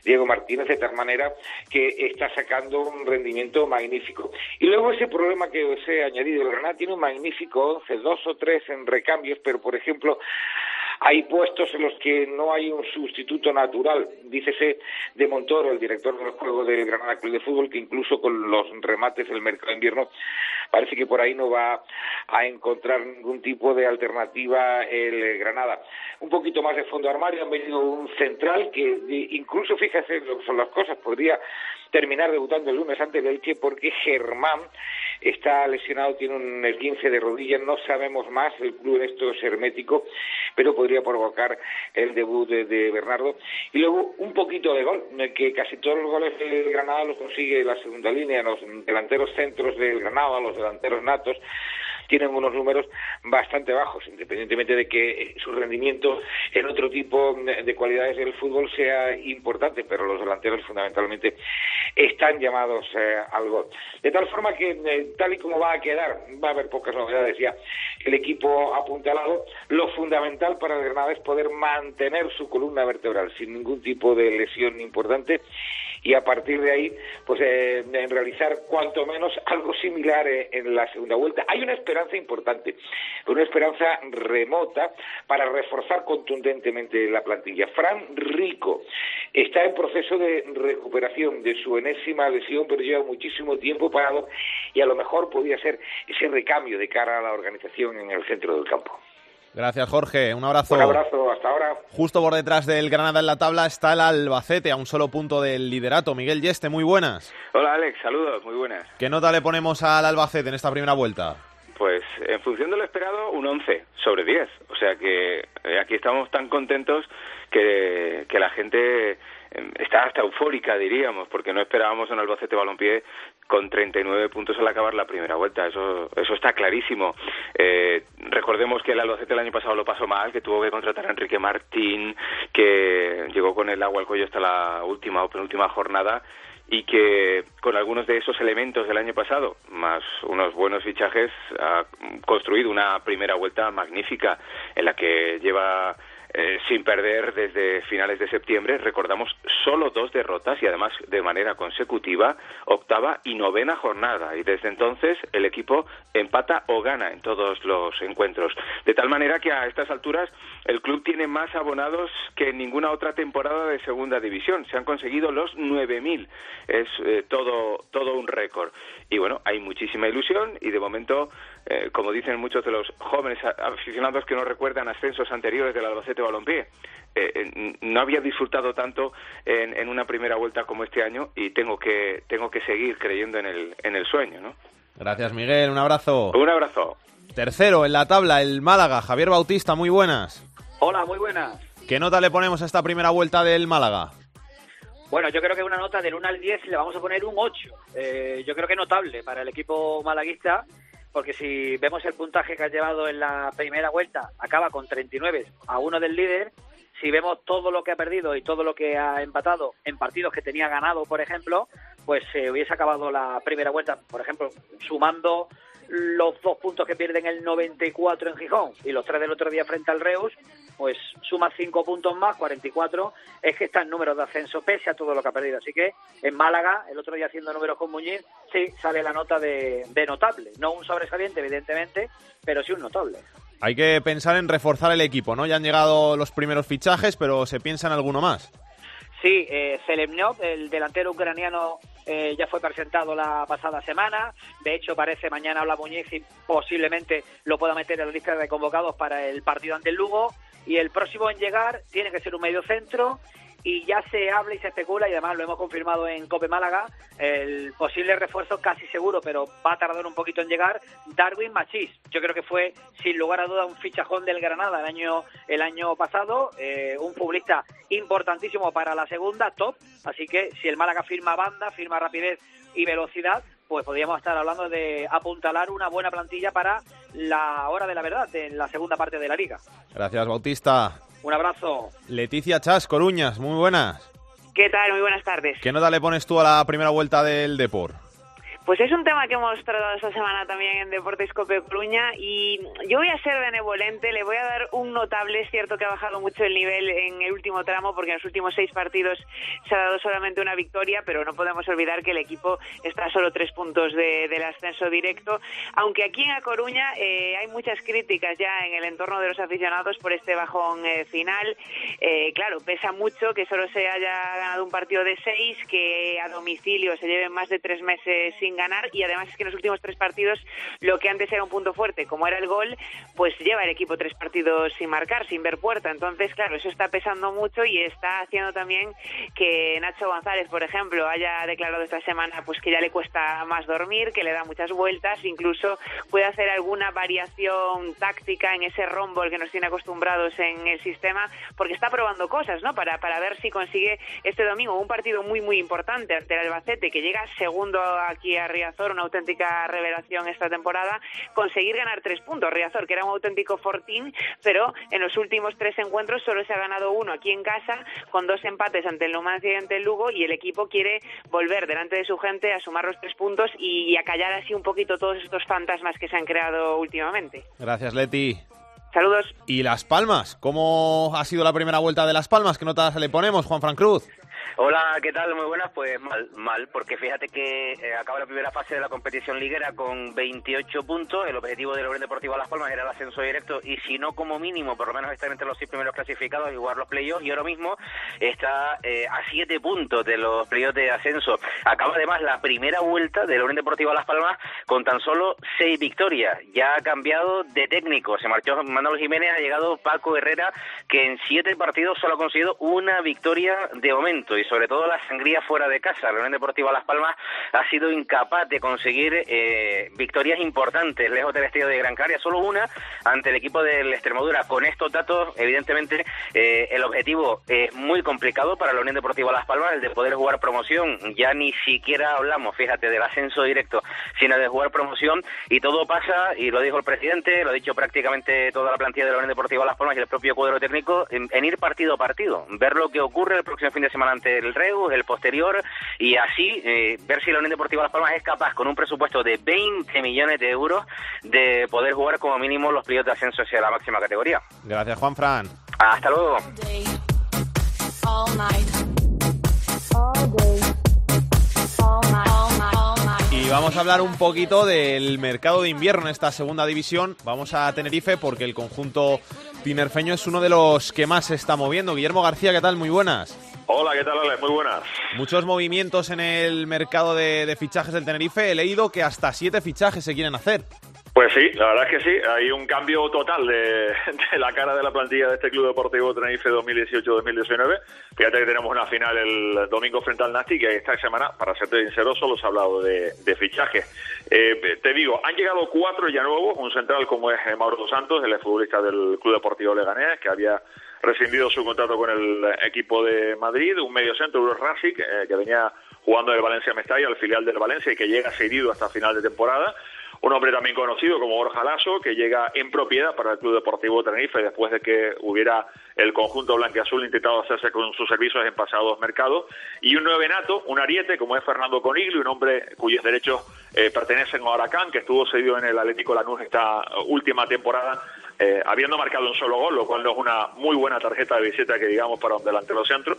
Speaker 11: Diego Martínez de tal manera que está sacando un rendimiento magnífico. Y luego ese problema que os he añadido, el Granada tiene un magnífico 11, dos o tres en recambios, pero por ejemplo hay puestos en los que no hay un sustituto natural. Dícese de Montoro, el director del juego del Granada Club de Fútbol, que incluso con los remates del mercado de invierno parece que por ahí no va a encontrar ningún tipo de alternativa el Granada. Un poquito más de fondo armario, han venido un central que incluso, fíjese lo que son las cosas, podría terminar debutando el lunes ante el Elche porque Germán está lesionado, tiene un esguince de rodilla, no sabemos más, el club en esto es hermético, pero podría provocar el debut de, de Bernardo. Y luego un poquito de gol, que casi todos los goles del Granada los consigue la segunda línea, los delanteros centros del Granada, los delanteros natos, tienen unos números bastante bajos, independientemente de que eh, su rendimiento en otro tipo de cualidades del fútbol sea importante, pero los delanteros fundamentalmente están llamados eh, al gol. De tal forma que, eh, tal y como va a quedar, va a haber pocas novedades ya. El equipo apuntalado, lo fundamental para el Granada es poder mantener su columna vertebral sin ningún tipo de lesión importante y a partir de ahí, pues eh, en realizar cuanto menos algo similar eh, en la segunda vuelta. Hay una esperanza importante, una esperanza remota para reforzar contundentemente la plantilla. Fran Rico está en proceso de recuperación de su enésima lesión, pero lleva muchísimo tiempo parado y a lo mejor podría ser ese recambio de cara a la organización en el centro del campo.
Speaker 1: Gracias, Jorge. Un abrazo.
Speaker 11: Un abrazo, hasta ahora.
Speaker 1: Justo por detrás del Granada en la tabla está el Albacete, a un solo punto del liderato. Miguel Yeste, muy buenas.
Speaker 12: Hola Alex, saludos, muy buenas.
Speaker 1: ¿Qué nota le ponemos al Albacete en esta primera vuelta?
Speaker 12: Pues en función de lo esperado, un 11 sobre 10. O sea que eh, aquí estamos tan contentos que, que la gente eh, está hasta eufórica, diríamos, porque no esperábamos un Albacete Balompié con 39 puntos al acabar la primera vuelta. Eso, eso está clarísimo. Eh, recordemos que el Albacete el año pasado lo pasó mal, que tuvo que contratar a Enrique Martín, que llegó con el agua al cuello hasta la última o penúltima jornada y que con algunos de esos elementos del año pasado, más unos buenos fichajes, ha construido una primera vuelta magnífica en la que lleva eh, sin perder desde finales de septiembre, recordamos, solo dos derrotas y además de manera consecutiva, octava y novena jornada. Y desde entonces el equipo empata o gana en todos los encuentros. De tal manera que a estas alturas el club tiene más abonados que en ninguna otra temporada de segunda división. Se han conseguido los 9.000. Es eh, todo, todo un récord. Y bueno, hay muchísima ilusión y de momento, eh, como dicen muchos de los jóvenes aficionados que no recuerdan ascensos anteriores del Albacete Balompié, eh, no había disfrutado tanto en, en, una primera vuelta como este año y tengo que, tengo que seguir creyendo en el, en el sueño, ¿no?
Speaker 1: Gracias, Miguel. Un abrazo.
Speaker 12: Un abrazo.
Speaker 1: Tercero en la tabla, el Málaga. Javier Bautista, muy buenas.
Speaker 13: Hola, muy buenas.
Speaker 1: ¿Qué nota le ponemos a esta primera vuelta del Málaga?
Speaker 13: Bueno, yo creo que una nota del 1 al 10 le vamos a poner un 8. Eh, yo creo que notable para el equipo malaguista, porque si vemos el puntaje que ha llevado en la primera vuelta, acaba con 39 a uno del líder. Si vemos todo lo que ha perdido y todo lo que ha empatado en partidos que tenía ganado, por ejemplo, pues se hubiese acabado la primera vuelta, por ejemplo, sumando los dos puntos que pierden el 94 en Gijón y los tres del otro día frente al Reus, pues suma cinco puntos más, 44, es que está en números de ascenso pese a todo lo que ha perdido. Así que en Málaga, el otro día haciendo números con Muñiz, sí sale la nota de, de notable. No un sobresaliente, evidentemente, pero sí un notable.
Speaker 1: Hay que pensar en reforzar el equipo, ¿no? Ya han llegado los primeros fichajes, pero se piensa en alguno más.
Speaker 13: Sí, eh, Selemnov, el delantero ucraniano, eh, ya fue presentado la pasada semana. De hecho, parece mañana habla Muñiz y posiblemente lo pueda meter en la lista de convocados para el partido ante Lugo. Y el próximo en llegar tiene que ser un medio centro y ya se habla y se especula, y además lo hemos confirmado en Cope Málaga, el posible refuerzo casi seguro, pero va a tardar un poquito en llegar, Darwin Machís. Yo creo que fue, sin lugar a duda, un fichajón del Granada el año, el año pasado, eh, un futbolista importantísimo para la segunda, top, así que si el Málaga firma banda, firma rapidez y velocidad, pues podríamos estar hablando de apuntalar una buena plantilla para la hora de la verdad, en la segunda parte de la liga.
Speaker 1: Gracias, Bautista.
Speaker 13: Un abrazo.
Speaker 1: Leticia Chas, Coruñas, muy buenas.
Speaker 14: ¿Qué tal? Muy buenas tardes.
Speaker 1: ¿Qué nota le pones tú a la primera vuelta del Deport?
Speaker 14: Pues es un tema que hemos tratado esta semana también en Deportes Cope Coruña y yo voy a ser benevolente, le voy a dar un notable, es cierto que ha bajado mucho el nivel en el último tramo porque en los últimos seis partidos se ha dado solamente una victoria, pero no podemos olvidar que el equipo está a solo tres puntos de, del ascenso directo, aunque aquí en A Coruña eh, hay muchas críticas ya en el entorno de los aficionados por este bajón eh, final. Eh, claro, pesa mucho que solo se haya ganado un partido de seis, que a domicilio se lleven más de tres meses sin ganar y además es que en los últimos tres partidos lo que antes era un punto fuerte, como era el gol, pues lleva el equipo tres partidos sin marcar, sin ver puerta. Entonces, claro, eso está pesando mucho y está haciendo también que Nacho González, por ejemplo, haya declarado esta semana pues que ya le cuesta más dormir, que le da muchas vueltas, incluso puede hacer alguna variación táctica en ese rombo al que nos tiene acostumbrados en el sistema, porque está probando cosas, ¿no? Para, para ver si consigue este domingo un partido muy, muy importante ante el Albacete, que llega segundo aquí a Riazor, una auténtica revelación esta temporada, conseguir ganar tres puntos. Riazor, que era un auténtico fortín, pero en los últimos tres encuentros solo se ha ganado uno aquí en casa, con dos empates ante el Numancia y ante el Lugo, y el equipo quiere volver delante de su gente a sumar los tres puntos y a callar así un poquito todos estos fantasmas que se han creado últimamente.
Speaker 1: Gracias, Leti.
Speaker 14: Saludos.
Speaker 1: ¿Y Las Palmas? ¿Cómo ha sido la primera vuelta de Las Palmas? ¿Qué notas le ponemos, Juan Fran Cruz?
Speaker 15: Hola, ¿qué tal? Muy buenas. Pues mal, mal, porque fíjate que eh, acaba la primera fase de la competición liguera con 28 puntos. El objetivo del Unión Deportivo Las Palmas era el ascenso directo y si no como mínimo, por lo menos estar entre los seis primeros clasificados y jugar los playoffs. Y ahora mismo está eh, a 7 puntos de los playoffs de ascenso. Acaba además la primera vuelta del Unión Deportivo Las Palmas con tan solo 6 victorias. Ya ha cambiado de técnico. Se marchó Manuel Jiménez, ha llegado Paco Herrera, que en 7 partidos solo ha conseguido una victoria de momento. Y sobre todo la sangría fuera de casa. La Unión Deportiva Las Palmas ha sido incapaz de conseguir eh, victorias importantes lejos del estadio de Gran Canaria, solo una ante el equipo del Extremadura. Con estos datos, evidentemente, eh, el objetivo es muy complicado para la Unión Deportiva Las Palmas, el de poder jugar promoción. Ya ni siquiera hablamos, fíjate, del ascenso directo, sino de jugar promoción y todo pasa, y lo dijo el presidente, lo ha dicho prácticamente toda la plantilla de la Unión Deportiva Las Palmas y el propio cuadro técnico, en, en ir partido a partido, ver lo que ocurre el próximo fin de semana ante el Reus, el posterior, y así eh, ver si la Unión Deportiva Las Palmas es capaz, con un presupuesto de 20 millones de euros, de poder jugar como mínimo los playoffs de ascenso hacia la máxima categoría.
Speaker 1: Gracias, Juan Fran.
Speaker 15: Hasta luego.
Speaker 1: Y vamos a hablar un poquito del mercado de invierno en esta segunda división. Vamos a Tenerife porque el conjunto tinerfeño es uno de los que más se está moviendo. Guillermo García, ¿qué tal? Muy buenas.
Speaker 16: Hola, ¿qué tal, Ale? Muy buenas.
Speaker 1: Muchos movimientos en el mercado de, de fichajes del Tenerife. He leído que hasta siete fichajes se quieren hacer.
Speaker 16: Pues sí, la verdad es que sí, hay un cambio total de, de la cara de la plantilla de este Club Deportivo Tenerife 2018-2019. Fíjate que tenemos una final el domingo frente al Nasti, que esta semana, para serte sincero, solo se ha hablado de, de fichaje. Eh, te digo, han llegado cuatro ya nuevos, un central como es eh, Mauro Santos, el futbolista del Club Deportivo Leganés, que había rescindido su contrato con el equipo de Madrid, un medio centro, Euro eh, que venía jugando del Valencia Mestalla, al filial del Valencia, y que llega cedido hasta final de temporada. Un hombre también conocido como Borja Lasso, que llega en propiedad para el Club Deportivo Tenerife después de que hubiera el conjunto blanquiazul intentado hacerse con sus servicios en pasados mercados. Y un novenato, un ariete, como es Fernando Conigli, un hombre cuyos derechos eh, pertenecen a Huracán, que estuvo cedido en el Atlético Lanús esta última temporada, eh, habiendo marcado un solo gol, lo cual no es una muy buena tarjeta de visita que digamos para un delantero centro.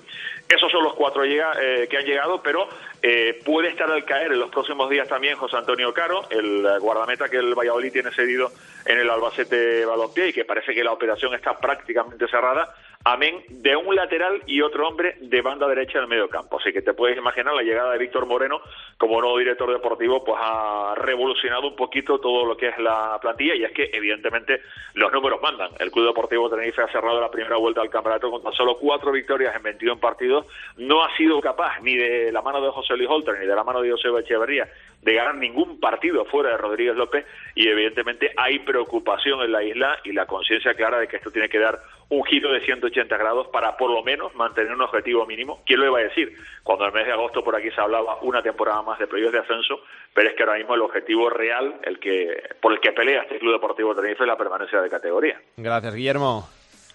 Speaker 16: Esos son los cuatro llega, eh, que han llegado, pero eh, puede estar al caer en los próximos días también José Antonio Caro, el eh, guardameta que el Valladolid tiene cedido en el Albacete Balompié y que parece que la operación está prácticamente cerrada, amén de un lateral y otro hombre de banda derecha del medio campo. Así que te puedes imaginar la llegada de Víctor Moreno como nuevo director deportivo, pues ha revolucionado un poquito todo lo que es la plantilla y es que evidentemente los números mandan. El Club Deportivo Tenerife ha cerrado la primera vuelta al campeonato con tan solo cuatro victorias en 21 partidos. No ha sido capaz ni de la mano de José Luis Holter ni de la mano de José Echeverría de ganar ningún partido fuera de Rodríguez López y evidentemente hay preocupación en la isla y la conciencia clara de que esto tiene que dar un giro de 180 grados para por lo menos mantener un objetivo mínimo. ¿Quién lo iba a decir? Cuando en el mes de agosto por aquí se hablaba una temporada más de playoffs de ascenso, pero es que ahora mismo el objetivo real, el que por el que pelea este Club Deportivo Tenerife es la permanencia de categoría.
Speaker 1: Gracias, Guillermo.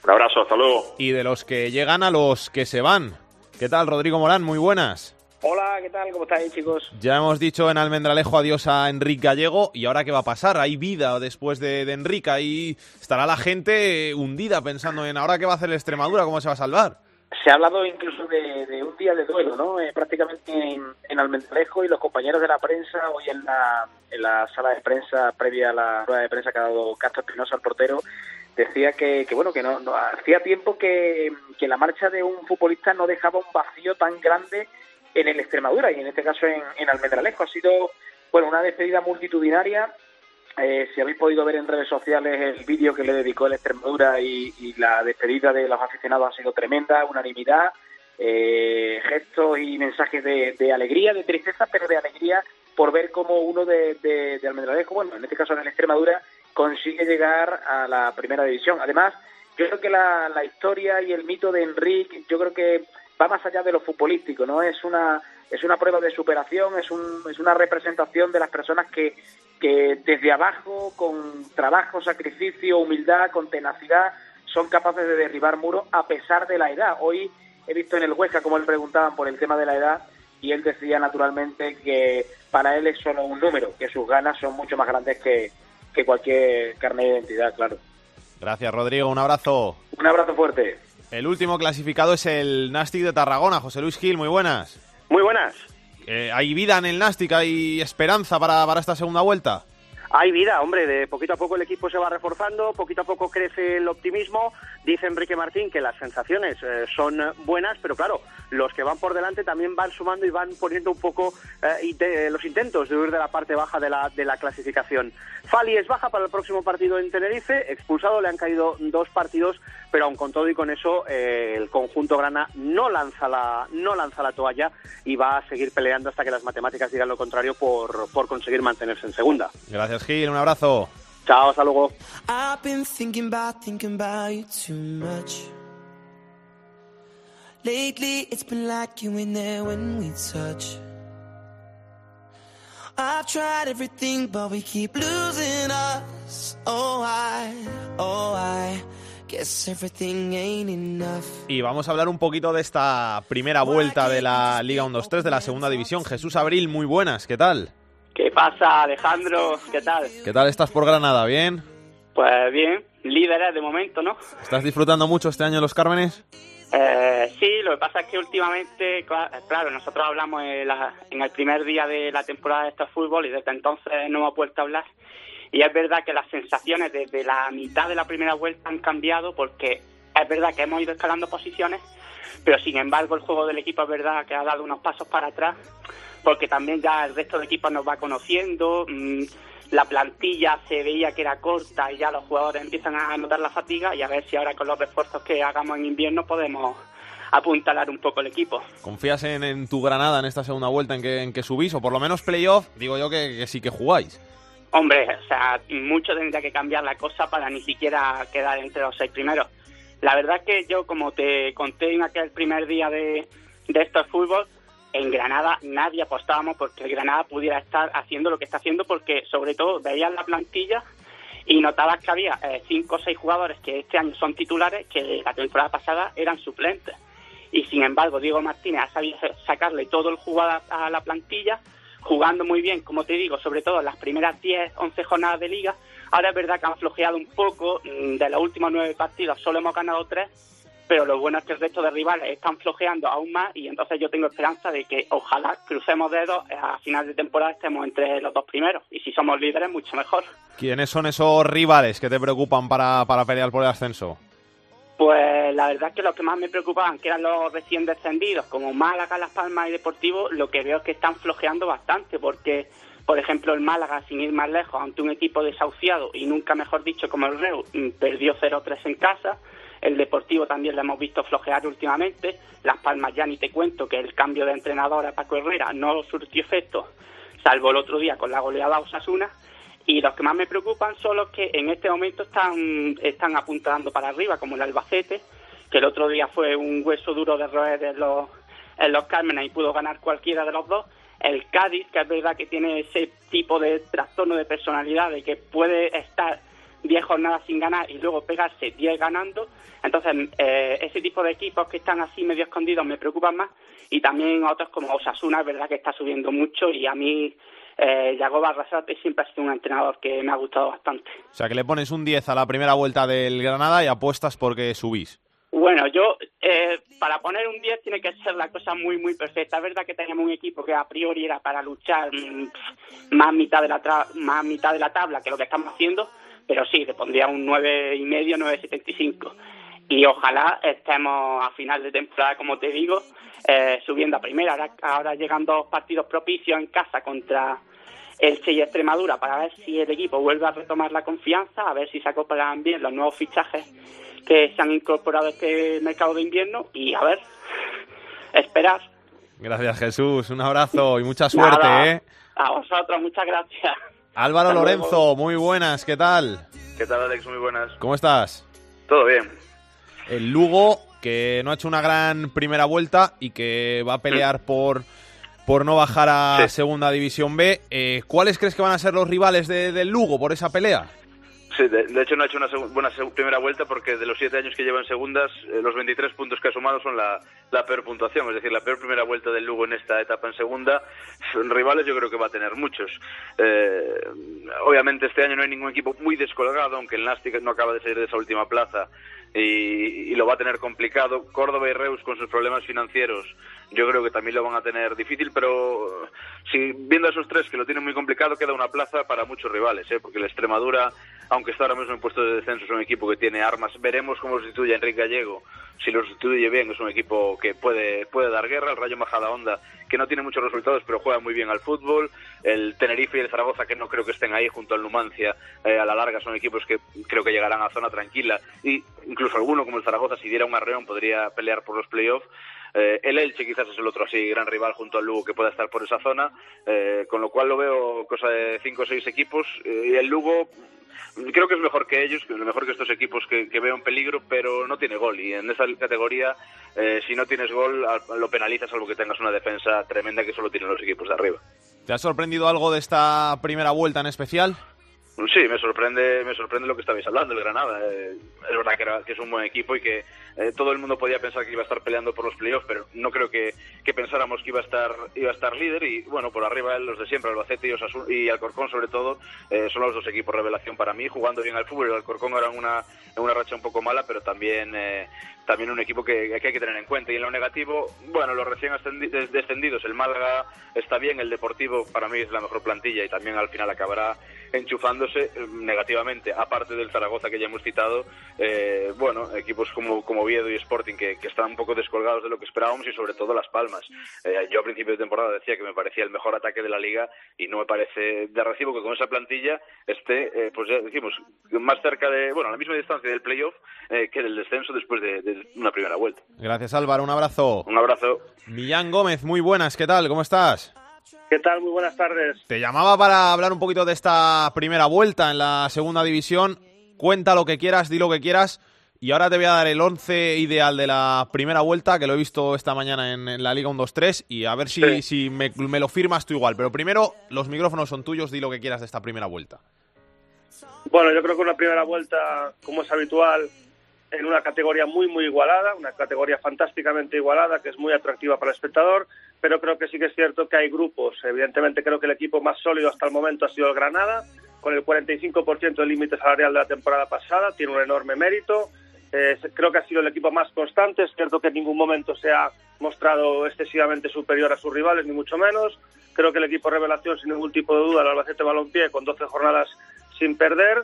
Speaker 16: Un abrazo, hasta luego.
Speaker 1: Y de los que llegan a los que se van. ¿Qué tal, Rodrigo Morán? Muy buenas.
Speaker 17: Hola, ¿qué tal? ¿Cómo estáis, chicos?
Speaker 1: Ya hemos dicho en Almendralejo adiós a Enrique Gallego. ¿Y ahora qué va a pasar? ¿Hay vida después de, de Enrique? Ahí estará la gente hundida pensando en ahora qué va a hacer Extremadura, cómo se va a salvar.
Speaker 17: Se ha hablado incluso de, de un día de duelo, ¿no? Eh, prácticamente en, en Almendralejo y los compañeros de la prensa hoy en la, en la sala de prensa previa a la rueda de prensa que ha dado Castro Espinosa al portero decía que, que bueno que no, no- hacía tiempo que, que la marcha de un futbolista no dejaba un vacío tan grande en el Extremadura y en este caso en, en Almendralejo ha sido bueno una despedida multitudinaria eh, si habéis podido ver en redes sociales el vídeo que le dedicó el Extremadura y, la despedida de los aficionados ha sido tremenda, unanimidad, eh, gestos y mensajes de, de alegría, de tristeza, pero de alegría por ver cómo uno de, de, de Almendralejo, bueno, en este caso de la Extremadura, consigue llegar a la primera división. Además, yo creo que la, la historia y el mito de Enrique, yo creo que va más allá de lo futbolístico, ¿no? Es una es una prueba de superación, es, un, es una representación de las personas que, que desde abajo, con trabajo, sacrificio, humildad, con tenacidad, son capaces de derribar muros a pesar de la edad. Hoy he visto en el Huesca como él preguntaban por el tema de la edad y él decía naturalmente que para él es solo un número, que sus ganas son mucho más grandes que, que cualquier carne de identidad, claro.
Speaker 1: Gracias, Rodrigo. Un abrazo.
Speaker 17: Un abrazo fuerte.
Speaker 1: El último clasificado es el Nastic de Tarragona. José Luis Gil, muy buenas.
Speaker 18: Muy buenas.
Speaker 1: Eh, ¿Hay vida en el Nastic? ¿Hay esperanza para, para esta segunda vuelta?
Speaker 18: Hay vida, hombre, de poquito a poco el equipo se va reforzando, poquito a poco crece el optimismo. Dice Enrique Martín que las sensaciones eh, son buenas, pero claro, los que van por delante también van sumando y van poniendo un poco eh, inte- los intentos de huir de la parte baja de la, de la clasificación. Fali es baja para el próximo partido en Tenerife, expulsado, le han caído dos partidos, pero aun con todo y con eso, eh, el conjunto grana no lanza la, no lanza la toalla y va a seguir peleando hasta que las matemáticas digan lo contrario por, por conseguir mantenerse en segunda.
Speaker 1: Gracias, Gil. Un abrazo.
Speaker 18: Chao, hasta luego.
Speaker 6: I've been thinking about, thinking about you too much. Lately, it's been like you in there when we touch. I've tried everything, but we keep losing us. Oh, I, oh, I guess everything ain't enough.
Speaker 1: Y vamos a hablar un poquito de esta primera vuelta de la Liga 1-2-3 de la segunda división. Jesús Abril, muy buenas, ¿qué tal?
Speaker 19: ¿Qué pasa, Alejandro? ¿Qué tal?
Speaker 1: ¿Qué tal estás por Granada? ¿Bien?
Speaker 19: Pues bien, líderes de momento, ¿no?
Speaker 1: ¿Estás disfrutando mucho este año los Cármenes?
Speaker 19: Eh, sí, lo que pasa es que últimamente, cla- claro, nosotros hablamos en, la- en el primer día de la temporada de este fútbol y desde entonces no hemos vuelto a hablar. Y es verdad que las sensaciones desde la mitad de la primera vuelta han cambiado porque es verdad que hemos ido escalando posiciones, pero sin embargo el juego del equipo es verdad que ha dado unos pasos para atrás porque también ya el resto de equipos nos va conociendo, mm, la plantilla se veía que era corta y ya los jugadores empiezan a notar la fatiga y a ver si ahora con los refuerzos que hagamos en invierno podemos apuntalar un poco el equipo.
Speaker 1: ¿Confías en, en tu Granada en esta segunda vuelta en que, en que subís? O por lo menos playoff, digo yo que, que sí que jugáis.
Speaker 19: Hombre, o sea, mucho tendría que cambiar la cosa para ni siquiera quedar entre los seis primeros. La verdad es que yo, como te conté en aquel primer día de, de estos fútbol, en Granada nadie apostábamos porque el Granada pudiera estar haciendo lo que está haciendo porque, sobre todo, veías la plantilla y notabas que había eh, cinco o seis jugadores que este año son titulares que la temporada pasada eran suplentes. Y sin embargo, Diego Martínez ha sabido sacarle todo el jugador a la plantilla, jugando muy bien, como te digo, sobre todo en las primeras 10, 11 jornadas de liga. Ahora es verdad que han flojeado un poco, mm, de los últimos nueve partidos solo hemos ganado tres, pero lo bueno es que el resto de rivales están flojeando aún más y entonces yo tengo esperanza de que ojalá crucemos dedos eh, a final de temporada estemos entre los dos primeros y si somos líderes mucho mejor.
Speaker 1: ¿Quiénes son esos rivales que te preocupan para, para pelear por el ascenso?
Speaker 19: Pues la verdad es que los que más me preocupaban, que eran los recién descendidos, como Málaga, Las Palmas y Deportivo, lo que veo es que están flojeando bastante, porque, por ejemplo, el Málaga, sin ir más lejos, ante un equipo desahuciado y nunca mejor dicho como el Reu, mm, perdió 0-3 en casa. El Deportivo también lo hemos visto flojear últimamente. Las Palmas ya ni te cuento que el cambio de entrenador a Paco Herrera no surtió efecto, salvo el otro día con la goleada a Osasuna. Y los que más me preocupan son los que en este momento están, están apuntando para arriba, como el Albacete, que el otro día fue un hueso duro de roer en los, en los Cármenes y pudo ganar cualquiera de los dos. El Cádiz, que es verdad que tiene ese tipo de trastorno de personalidad, de que puede estar 10 jornadas sin ganar y luego pegarse 10 ganando. Entonces, eh, ese tipo de equipos que están así medio escondidos me preocupan más. Y también otros como Osasuna, es verdad que está subiendo mucho y a mí eh, Yago Barrasate siempre ha sido un entrenador que me ha gustado bastante.
Speaker 1: O sea, que le pones un 10 a la primera vuelta del Granada y apuestas porque subís.
Speaker 19: Bueno, yo, eh, para poner un 10 tiene que ser la cosa muy, muy perfecta. Es verdad que teníamos un equipo que a priori era para luchar mm, más mitad de la tra- más mitad de la tabla que lo que estamos haciendo, pero sí, le pondría un 9,5, y medio, 9,75. Y ojalá estemos a final de temporada, como te digo, eh, subiendo a primera. Ahora, ahora llegan dos partidos propicios en casa contra Elche y Extremadura para ver si el equipo vuelve a retomar la confianza, a ver si se acoplan bien los nuevos fichajes que se han incorporado a este mercado de invierno y a ver, esperar.
Speaker 1: Gracias, Jesús. Un abrazo y mucha suerte,
Speaker 19: Nada,
Speaker 1: ¿eh?
Speaker 19: A vosotros, muchas gracias.
Speaker 1: Álvaro
Speaker 19: Hasta luego.
Speaker 1: Lorenzo, muy buenas, ¿qué tal?
Speaker 9: ¿Qué tal, Alex? Muy buenas.
Speaker 1: ¿Cómo estás?
Speaker 9: Todo bien.
Speaker 1: El Lugo, que no ha hecho una gran primera vuelta y que va a pelear por, por no bajar a Segunda División B. Eh, ¿Cuáles crees que van a ser los rivales de- del Lugo por esa pelea?
Speaker 9: Sí, de, hecho no ha hecho una buena primera vuelta porque de los siete años que lleva en segundas, eh, los 23 puntos que ha sumado son la, la peor puntuación, es decir, la peor primera vuelta del Lugo en esta etapa en segunda. Rivales yo creo que va a tener muchos. Eh, obviamente este año no hay ningún equipo muy descolgado, aunque el Nastic no acaba de salir de esa última plaza.
Speaker 20: Y, y lo va a tener complicado. Córdoba y Reus con sus problemas financieros yo creo que también lo van a tener difícil, pero si viendo a esos tres que lo tienen muy complicado, queda una plaza para muchos rivales, ¿eh? porque la Extremadura, aunque está ahora mismo en puesto de descenso, es un equipo que tiene armas. Veremos cómo sustituye a Enrique Gallego. Si lo sustituye bien, es un equipo que puede, puede dar guerra. El Rayo Majadahonda, que no tiene muchos resultados, pero juega muy bien al fútbol. El Tenerife y el Zaragoza, que no creo que estén ahí junto al Numancia, eh, a la larga son equipos que creo que llegarán a zona tranquila. Y incluso alguno, como el Zaragoza, si diera un arreón, podría pelear por los playoffs. Eh, el Elche quizás es el otro así gran rival junto al Lugo que pueda estar por esa zona, eh, con lo cual lo veo cosa de cinco o seis equipos. Eh, y el Lugo creo que es mejor que ellos, que es mejor que estos equipos que, que veo en peligro, pero no tiene gol. Y en esa categoría, eh, si no tienes gol, lo penalizas salvo que tengas una defensa tremenda que solo tienen los equipos de arriba.
Speaker 1: ¿Te ha sorprendido algo de esta primera vuelta en especial?
Speaker 20: Sí, me sorprende, me sorprende lo que estabais hablando, el Granada. Eh, es verdad que, era- que es un buen equipo y que eh, todo el mundo podía pensar que iba a estar peleando por los playoffs, pero no creo que, pensáramos que iba a estar iba a estar líder y bueno, por arriba los de siempre, Albacete y, Osasun- y Alcorcón sobre todo, eh, son los dos equipos revelación para mí, jugando bien al fútbol. El Alcorcón era una, una racha un poco mala, pero también eh, también un equipo que, hay que tener en cuenta. Y en lo negativo, bueno, los recién descendidos, el Málaga está bien, el Deportivo para mí es la mejor plantilla y también al final acabará enchufándose eh, negativamente, aparte del Zaragoza que ya hemos citado, eh, bueno, equipos como, como Oviedo y Sporting que, están un poco descolgados de lo que esperábamos y sobre todo Las Palmas. Eh, yo a principio de temporada decía que me parecía el mejor ataque de la liga y no me parece de recibo que con esa plantilla esté, eh, pues ya decimos, más cerca de, bueno, a la misma distancia del playoff eh, que del descenso después de, de una primera vuelta.
Speaker 1: Gracias Álvaro, un abrazo.
Speaker 20: Un abrazo.
Speaker 1: Millán Gómez, muy buenas, ¿qué tal? ¿Cómo estás?
Speaker 21: ¿Qué tal? Muy buenas tardes.
Speaker 1: Te llamaba para hablar un poquito de esta primera vuelta en la segunda división. Cuenta lo que quieras, di lo que quieras. Y ahora te voy a dar el 11 ideal de la primera vuelta, que lo he visto esta mañana en, en la Liga 1-2-3, y a ver si,
Speaker 21: Sí.
Speaker 1: si me, me lo firmas tú igual. Pero primero, los micrófonos son tuyos, di lo que quieras de esta primera vuelta.
Speaker 21: Bueno, yo creo que una primera vuelta, como es habitual, en una categoría muy, muy igualada, una categoría fantásticamente igualada, que es muy atractiva para el espectador, pero creo que sí que es cierto que hay grupos. Evidentemente, creo que el equipo más sólido hasta el momento ha sido el Granada, con el 45% del límite salarial de la temporada pasada, tiene un enorme mérito. Eh, creo que ha sido el equipo más constante. Es cierto que en ningún momento se ha mostrado excesivamente superior a sus rivales, ni mucho menos. Creo que el equipo revelación, sin ningún tipo de duda, el Albacete Balompié, con 12 jornadas sin perder.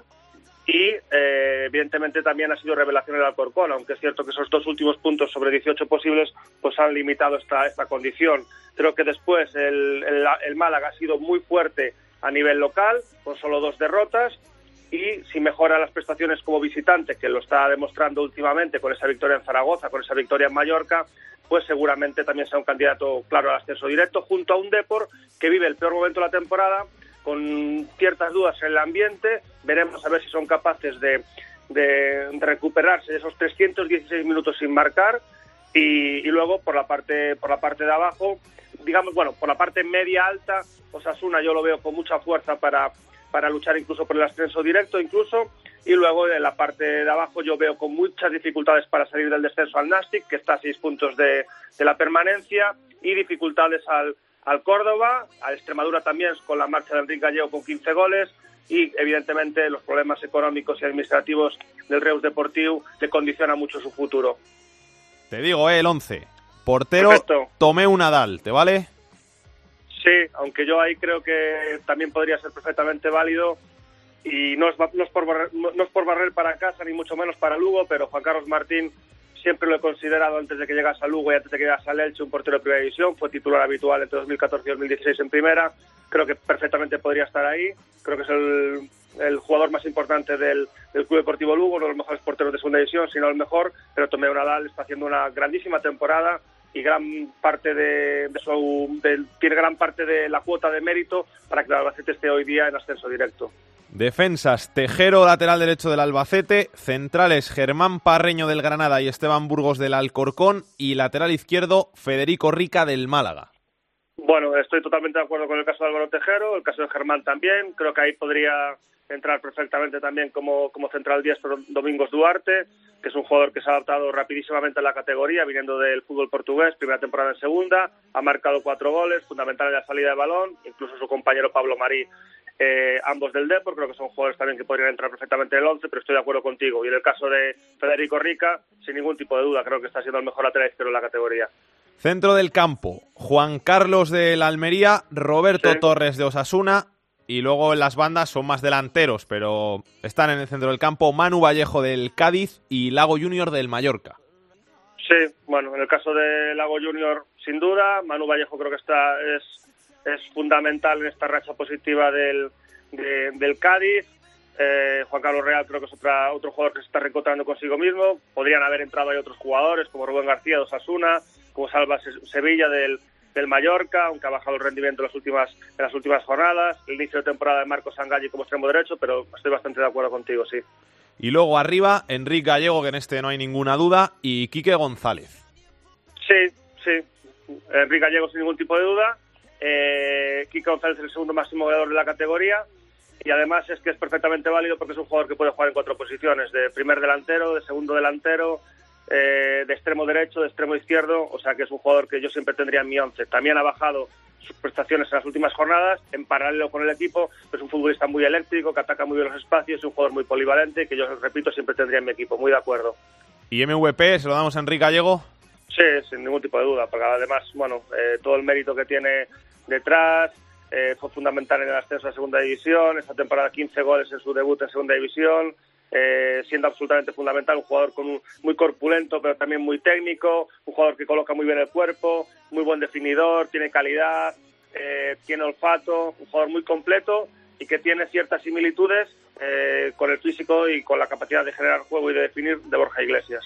Speaker 21: Y eh, evidentemente también ha sido revelación el Alcorcón, aunque es cierto que esos dos últimos puntos sobre 18 posibles pues han limitado esta, esta condición. Creo que después el, el, el Málaga ha sido muy fuerte a nivel local, con solo dos derrotas, y si mejora las prestaciones como visitante, que lo está demostrando últimamente con esa victoria en Zaragoza, con esa victoria en Mallorca, pues seguramente también sea un candidato claro al ascenso directo, junto a un Depor que vive el peor momento de la temporada, con ciertas dudas en el ambiente. Veremos a ver si son capaces de, de recuperarse de esos 316 minutos sin marcar. Y, y luego por la parte por la parte de abajo, digamos, bueno, por la parte media alta, Osasuna yo lo veo con mucha fuerza para, para luchar incluso por el ascenso directo, incluso. Y luego en la parte de abajo yo veo con muchas dificultades para salir del descenso al Nastic, que está a seis puntos de, de la permanencia, y dificultades al, al Córdoba, a Extremadura también con la marcha de Enrique Gallego con 15 goles y evidentemente los problemas económicos y administrativos del Reus Deportivo le condicionan mucho su futuro.
Speaker 1: Te digo, eh, el 11. Portero,
Speaker 21: Perfecto.
Speaker 1: tomé un Nadal, ¿te vale?
Speaker 21: Sí, aunque yo ahí creo que también podría ser perfectamente válido y no es, no es, por, barrer, no es por barrer para casa ni mucho menos para Lugo, pero Juan Carlos Martín siempre lo he considerado antes de que llegase a Lugo y antes de que llegase a Elche un portero de primera división, fue titular habitual entre 2014 y 2016 en primera, creo que perfectamente podría estar ahí, creo que es el, jugador más importante del, Club Deportivo Lugo, uno de los mejores porteros de segunda división, si no el mejor, pero Tomeo Nadal está haciendo una grandísima temporada y gran parte de, de su del- tiene gran parte de la cuota de mérito para que el Albacete esté hoy día en ascenso directo.
Speaker 1: Defensas, Tejero, lateral derecho del Albacete, centrales, Germán Parreño del Granada y Esteban Burgos del Alcorcón, y lateral izquierdo, Federico Rica del Málaga.
Speaker 21: Bueno, estoy totalmente de acuerdo con el caso de Álvaro Tejero, el caso de Germán también. Creo que ahí podría entrar perfectamente también como, como central diestro Domingos Duarte, que es un jugador que se ha adaptado rapidísimamente a la categoría, viniendo del fútbol portugués, primera temporada en segunda, ha marcado cuatro goles, fundamental en la salida de balón, incluso su compañero Pablo Marí eh, ambos del Depor, creo que son jugadores también que podrían entrar perfectamente en el 11, pero estoy de acuerdo contigo. Y en el caso de Federico Rica, sin ningún tipo de duda, creo que está siendo el mejor lateral izquierdo en la categoría.
Speaker 1: Centro del campo, Juan Carlos de la Almería, Roberto Torres de Osasuna y luego en las bandas son más delanteros, pero están en el centro del campo Manu Vallejo del Cádiz y Lago Junior del Mallorca.
Speaker 21: Sí, bueno, en el caso de Lago Junior, sin duda, Manu Vallejo creo que está es, es fundamental en esta racha positiva del, de- del Cádiz. Eh, Juan Carlos Real creo que es otra, otro jugador que se está reencontrando consigo mismo. Podrían haber entrado ahí otros jugadores como Rubén García de Osasuna, como Salva Se- Sevilla del, del Mallorca, aunque ha bajado el rendimiento en las últimas, en las últimas jornadas. El inicio de temporada de Marcos Sangalli como extremo derecho, pero estoy bastante de acuerdo contigo, sí.
Speaker 1: Y luego arriba, Enrique Gallego, que en este no hay ninguna duda, y Quique González.
Speaker 21: Sí, sí. Enrique Gallego sin ningún tipo de duda. Eh, Kiko González es el segundo máximo goleador de la categoría. Y además es que es perfectamente válido porque es un jugador que puede jugar en cuatro posiciones: de primer delantero, de segundo delantero, eh, de extremo derecho, de extremo izquierdo. O sea que es un jugador que yo siempre tendría en mi once. También ha bajado sus prestaciones en las últimas jornadas, en paralelo con el equipo. Es un futbolista muy eléctrico, que ataca muy bien los espacios, es un jugador muy polivalente que yo, repito, siempre tendría en mi equipo. Muy de acuerdo.
Speaker 1: Y MVP, se lo damos a Enrique Gallego.
Speaker 21: Sí, sin ningún tipo de duda, porque además, bueno, eh, todo el mérito que tiene detrás, eh, fue fundamental en el ascenso a segunda división, esta temporada 15 goles en su debut en segunda división, eh, siendo absolutamente fundamental, un jugador con un- muy corpulento, pero también muy técnico, un jugador que coloca muy bien el cuerpo, muy buen definidor, tiene calidad, eh, tiene olfato, un jugador muy completo y que tiene ciertas similitudes eh, con el físico y con la capacidad de generar juego y de definir de Borja Iglesias.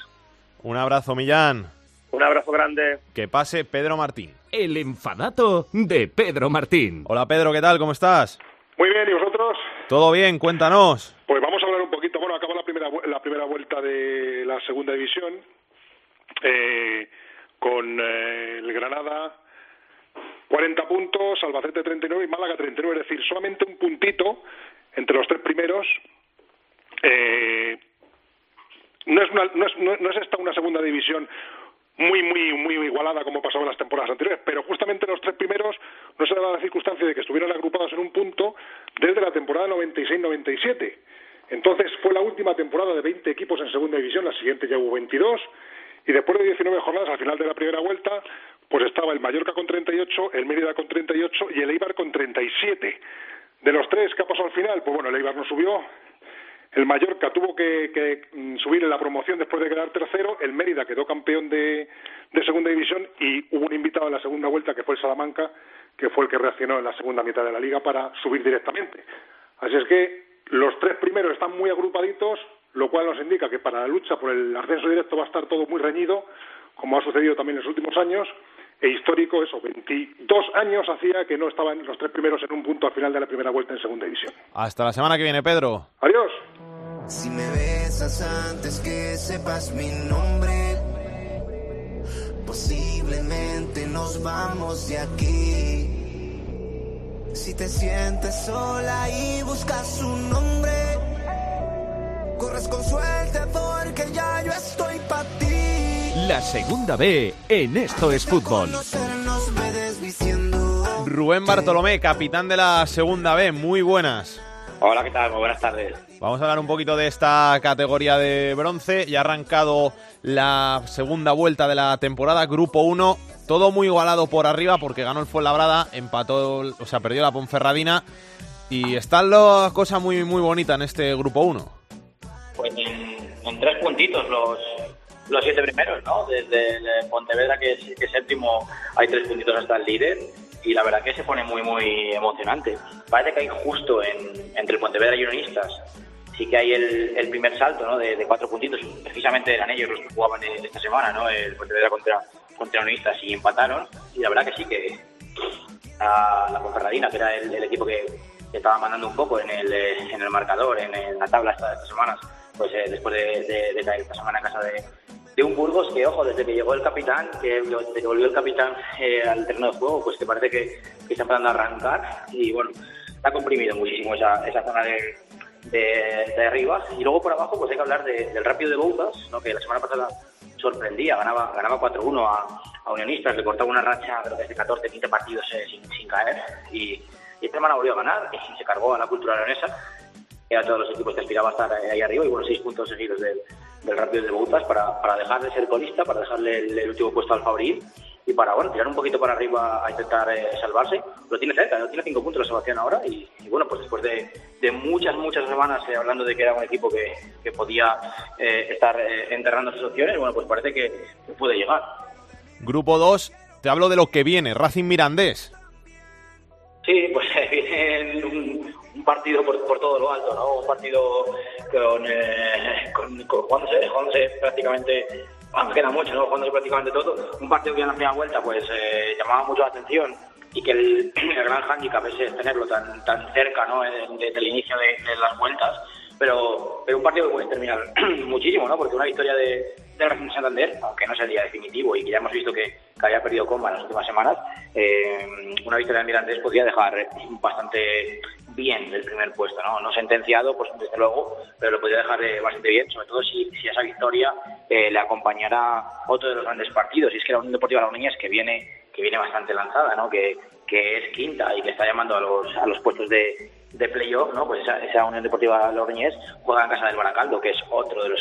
Speaker 1: Un abrazo, Millán.
Speaker 21: Un abrazo grande.
Speaker 1: Que pase Pedro Martín.
Speaker 22: El enfadato de Pedro Martín.
Speaker 1: Hola Pedro, ¿qué tal? ¿Cómo estás?
Speaker 23: Muy bien, ¿y vosotros?
Speaker 1: ¿Todo bien? Cuéntanos.
Speaker 23: Pues vamos a hablar un poquito. Bueno, acaba la primera, la primera vuelta de la segunda división eh, con eh, el Granada 40 puntos, Albacete 39 y Málaga 39. Es decir, solamente un puntito entre los tres primeros. Eh, no, es una- no, es, no- no es esta una segunda división muy, muy, muy igualada como pasaba en las temporadas anteriores, pero justamente los tres primeros no se daba la circunstancia de que estuvieran agrupados en un punto desde la temporada 96-97. Entonces fue la última temporada de 20 equipos en segunda división, la siguiente ya hubo 22, y después de 19 jornadas al final de la primera vuelta, pues estaba el Mallorca con 38, el Mérida con 38 y el Eibar con 37. De los tres que ha pasado al final, pues bueno, el Eibar no subió, el Mallorca tuvo que, que, mm, subir en la promoción después de quedar tercero. El Mérida quedó campeón de, de segunda división y hubo un invitado en la segunda vuelta que fue el Salamanca, que fue el que reaccionó en la segunda mitad de la liga para subir directamente. Así es que los tres primeros están muy agrupaditos, lo cual nos indica que para la lucha por el ascenso directo va a estar todo muy reñido, como ha sucedido también en los últimos años. E histórico, eso, 22 años hacía que no estaban los tres primeros en un punto al final de la primera vuelta en segunda división.
Speaker 1: Hasta la semana que viene, Pedro.
Speaker 23: Adiós.
Speaker 24: Si me besas antes que sepas mi nombre, posiblemente nos vamos de aquí. Si te sientes sola y buscas un nombre, corres con suerte porque ya yo estoy para ti.
Speaker 22: La segunda B en Esto es Fútbol.
Speaker 1: Rubén Bartolomé, capitán de la segunda B, muy buenas.
Speaker 25: Hola, ¿qué tal? Muy buenas tardes.
Speaker 1: Vamos a hablar un poquito de esta categoría de bronce. Ya ha arrancado la segunda vuelta de la temporada, Grupo 1. Todo muy igualado por arriba porque ganó el Fuenlabrada, empató, o sea, perdió la Ponferradina. Y está la cosa muy, muy bonita en este Grupo 1.
Speaker 25: Pues en, en tres puntitos los, los siete primeros, ¿no? Desde el Pontevedra, que es, que es séptimo, hay tres puntitos hasta el líder. Y la verdad que se pone muy, muy emocionante. Parece que hay justo en, entre el Pontevedra y Unionistas, sí que hay el, el primer salto, ¿no? De, de cuatro puntitos. Precisamente eran ellos los que jugaban en- esta semana, ¿no? El Pontevedra contra, contra Unionistas y empataron. Y la verdad que sí que a la Ponferradina, que era el, el equipo que estaba mandando un poco en el, eh, en el marcador, en, el- la tabla esta- estas semanas, pues eh, después de, de- de caer esta semana en casa de, de un Burgos que, ojo, desde que llegó el capitán, que, que volvió el capitán eh, al terreno de juego, pues que parece que, que está empezando a arrancar y bueno, está comprimido muchísimo esa, esa zona de, de, de arriba. Y luego por abajo, pues hay que hablar de- del rápido de Bouzas, ¿no? que la semana pasada sorprendía, ganaba, ganaba 4-1 a, a Unionistas, le cortaba una racha creo que de 14, 15 partidos eh, sin, sin caer y, y esta semana volvió a ganar y se cargó a la cultura leonesa, a todos los equipos que aspiraban a estar ahí arriba y bueno, seis puntos seguidos del, del Rápido de Boutas para, para dejar de ser colista, para dejarle el, el último puesto al Fabril y para bueno tirar un poquito para arriba a intentar eh, salvarse. Lo tiene cerca, ¿no? tiene cinco puntos la salvación ahora y, y bueno, pues después de, de muchas, muchas semanas eh, hablando de que era un equipo que, que podía eh, estar eh, enterrando sus opciones, bueno, pues parece que, que puede llegar.
Speaker 1: Grupo 2, te hablo de lo que viene, Racing Mirandés.
Speaker 25: Sí, pues viene un, un partido por, por todo lo alto, ¿no? Un partido con, eh, con, con jugándose, jugándose prácticamente, vamos, queda mucho, ¿no? Jugándose prácticamente todo. Un partido que en la primera vuelta, pues, eh, llamaba mucho la atención y que el, el gran hándicap es tenerlo tan, tan cerca, ¿no? Eh, Desde el inicio de, de las vueltas. Pero, pero un partido que puede terminar muchísimo, ¿no? Porque una victoria de, del Racing de Santander, aunque no sería definitivo y que ya hemos visto que, que había perdido comba en las últimas semanas, eh, una victoria del Mirandés podría dejar bastante bien el primer puesto, ¿no? No sentenciado, pues desde luego, pero lo podría dejar eh, bastante bien, sobre todo si, si esa victoria eh, le acompañará otro de los grandes partidos. Y es que la Unión Deportiva Logroñés, que viene, que viene bastante lanzada, ¿no? Que, que es quinta y que está llamando a los, a los puestos de, de playoff, ¿no? Pues esa, esa Unión Deportiva Logroñés juega en casa del Baracaldo, que es otro de los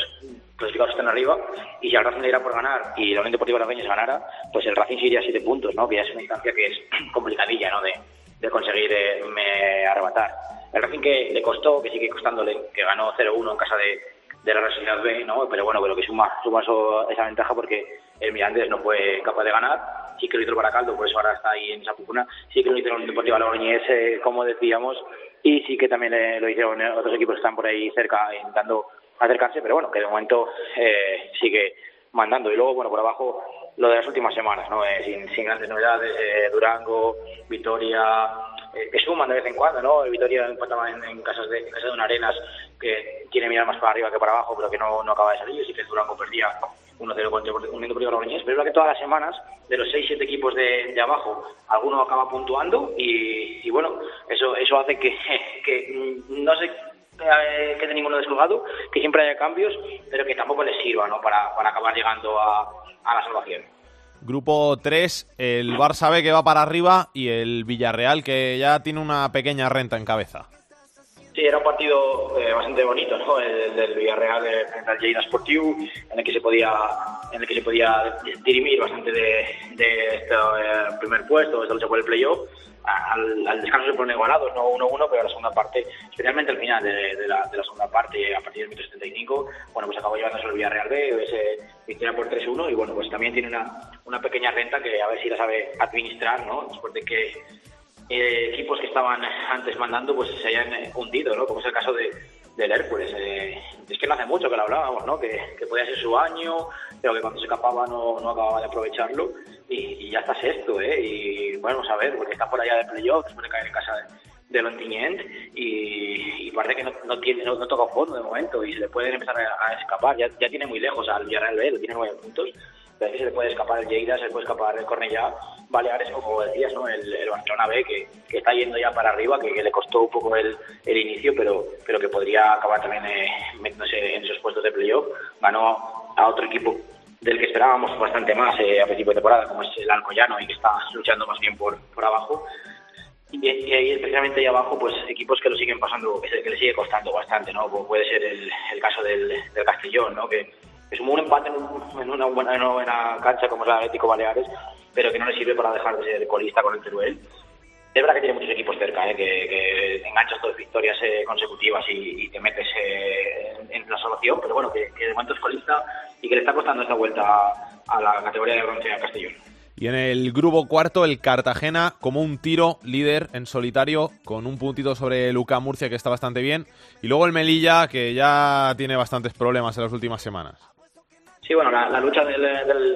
Speaker 25: clasificados que están arriba, y si el Racing le irá por ganar y la Unión Deportiva Logroñés ganara, pues el Racing se iría a siete puntos, ¿no? Que ya es una instancia que es complicadilla, ¿no? De, de conseguir eh, me arrebatar. El Racing que le costó, que sigue costándole, que ganó 0-1 en casa de, de la Real Sociedad B, ¿no? Pero bueno, creo que suma, suma eso- esa ventaja porque el Mirandés no fue capaz de ganar, sí que lo hizo el Baracaldo, por eso ahora está ahí en esa pugna, sí que lo hizo la Unión Deportiva Logroñés, eh, como decíamos, y sí que también eh, lo hicieron eh, otros equipos que están por ahí cerca intentando acercarse, pero bueno, que de momento eh, sigue mandando. Y luego, bueno, por abajo lo de las últimas semanas, ¿no? Eh, sin, sin grandes novedades, eh, Durango, Vitoria, eh, que suman de vez en cuando, ¿no? Vitoria empataba en, en casas de de un Arenas que quiere mirar más para arriba que para abajo, pero que no, acaba de salir, y que Durango perdía 1-0 contra el Unión Deportiva Logroñés, pero es verdad que todas las semanas, de los 6-7 equipos de, abajo, alguno acaba puntuando y, y bueno, eso eso hace que, que mm, no se eh, quede ninguno descolgado, que siempre haya cambios, pero que tampoco les sirva ¿no? para, para acabar llegando a, a la salvación.
Speaker 1: Grupo 3, el Barça B que va para arriba y el Villarreal que ya tiene una pequeña renta en cabeza.
Speaker 25: Sí, era un partido eh, bastante bonito, ¿no? El del Villarreal eh, frente al Lleida Sportiu, en el que se podía, en el que se podía dirimir bastante de, de este eh, primer puesto, esta lucha por el playoff. Al, al descanso se ponen igualados, no 1-1, pero a la segunda parte, especialmente al final de, de la, de la segunda parte, a partir del minuto 75, bueno, pues acabó llevándose el Villarreal B, ese victoria por 3-1, y bueno, pues también tiene una, una pequeña renta que a ver si la sabe administrar, ¿no? Después de que eh, equipos que estaban antes mandando pues se hayan eh, hundido, ¿no? Como es el caso de, del Hércules. Eh, es que no hace mucho que lo hablábamos, ¿no? Que, que podía ser su año, pero que cuando se escapaba no, no acababa de aprovecharlo y, y ya está sexto, ¿eh? Y bueno, a ver, porque está por allá de playoff después de caer en casa de, de Lontiñent y, y parece que no, no tiene no, no toca fondo de momento y se le pueden empezar a, a escapar. Ya, ya tiene muy lejos al Villarreal B, lo tiene nueve puntos. Es que se le puede escapar el Lleida, se le puede escapar el Cornellá, Baleares, como decías, ¿no? El, el Barcelona B, que, que está yendo ya para arriba, que, que le costó un poco el, el inicio, pero, pero que podría acabar también eh, metiéndose en esos puestos de playoff. Ganó a otro equipo del que esperábamos bastante más eh, a principio de temporada, como es el Alcoyano, y que está luchando más bien por, por abajo. Y, y ahí, especialmente ahí abajo, pues equipos que lo siguen pasando, que, le sigue costando bastante, ¿no? Puede ser el, el caso del, del Castellón, ¿no? Que es un empate en, un- en una, buena, cancha como es el Atlético Baleares, pero que no le sirve para dejar de ser colista con el Teruel. Es verdad que tiene muchos equipos cerca, ¿eh? que, que enganchas dos victorias eh, consecutivas y, te metes eh, en, la salvación, pero bueno, que, que de momento es colista y que le está costando esta vuelta a, a la categoría de bronce a Castellón.
Speaker 1: Y en el grupo cuarto, el Cartagena como un tiro líder en solitario, con un puntito sobre Luca Murcia, que está bastante bien. Y luego el Melilla, que ya tiene bastantes problemas en las últimas semanas.
Speaker 25: Sí, bueno, la, lucha del,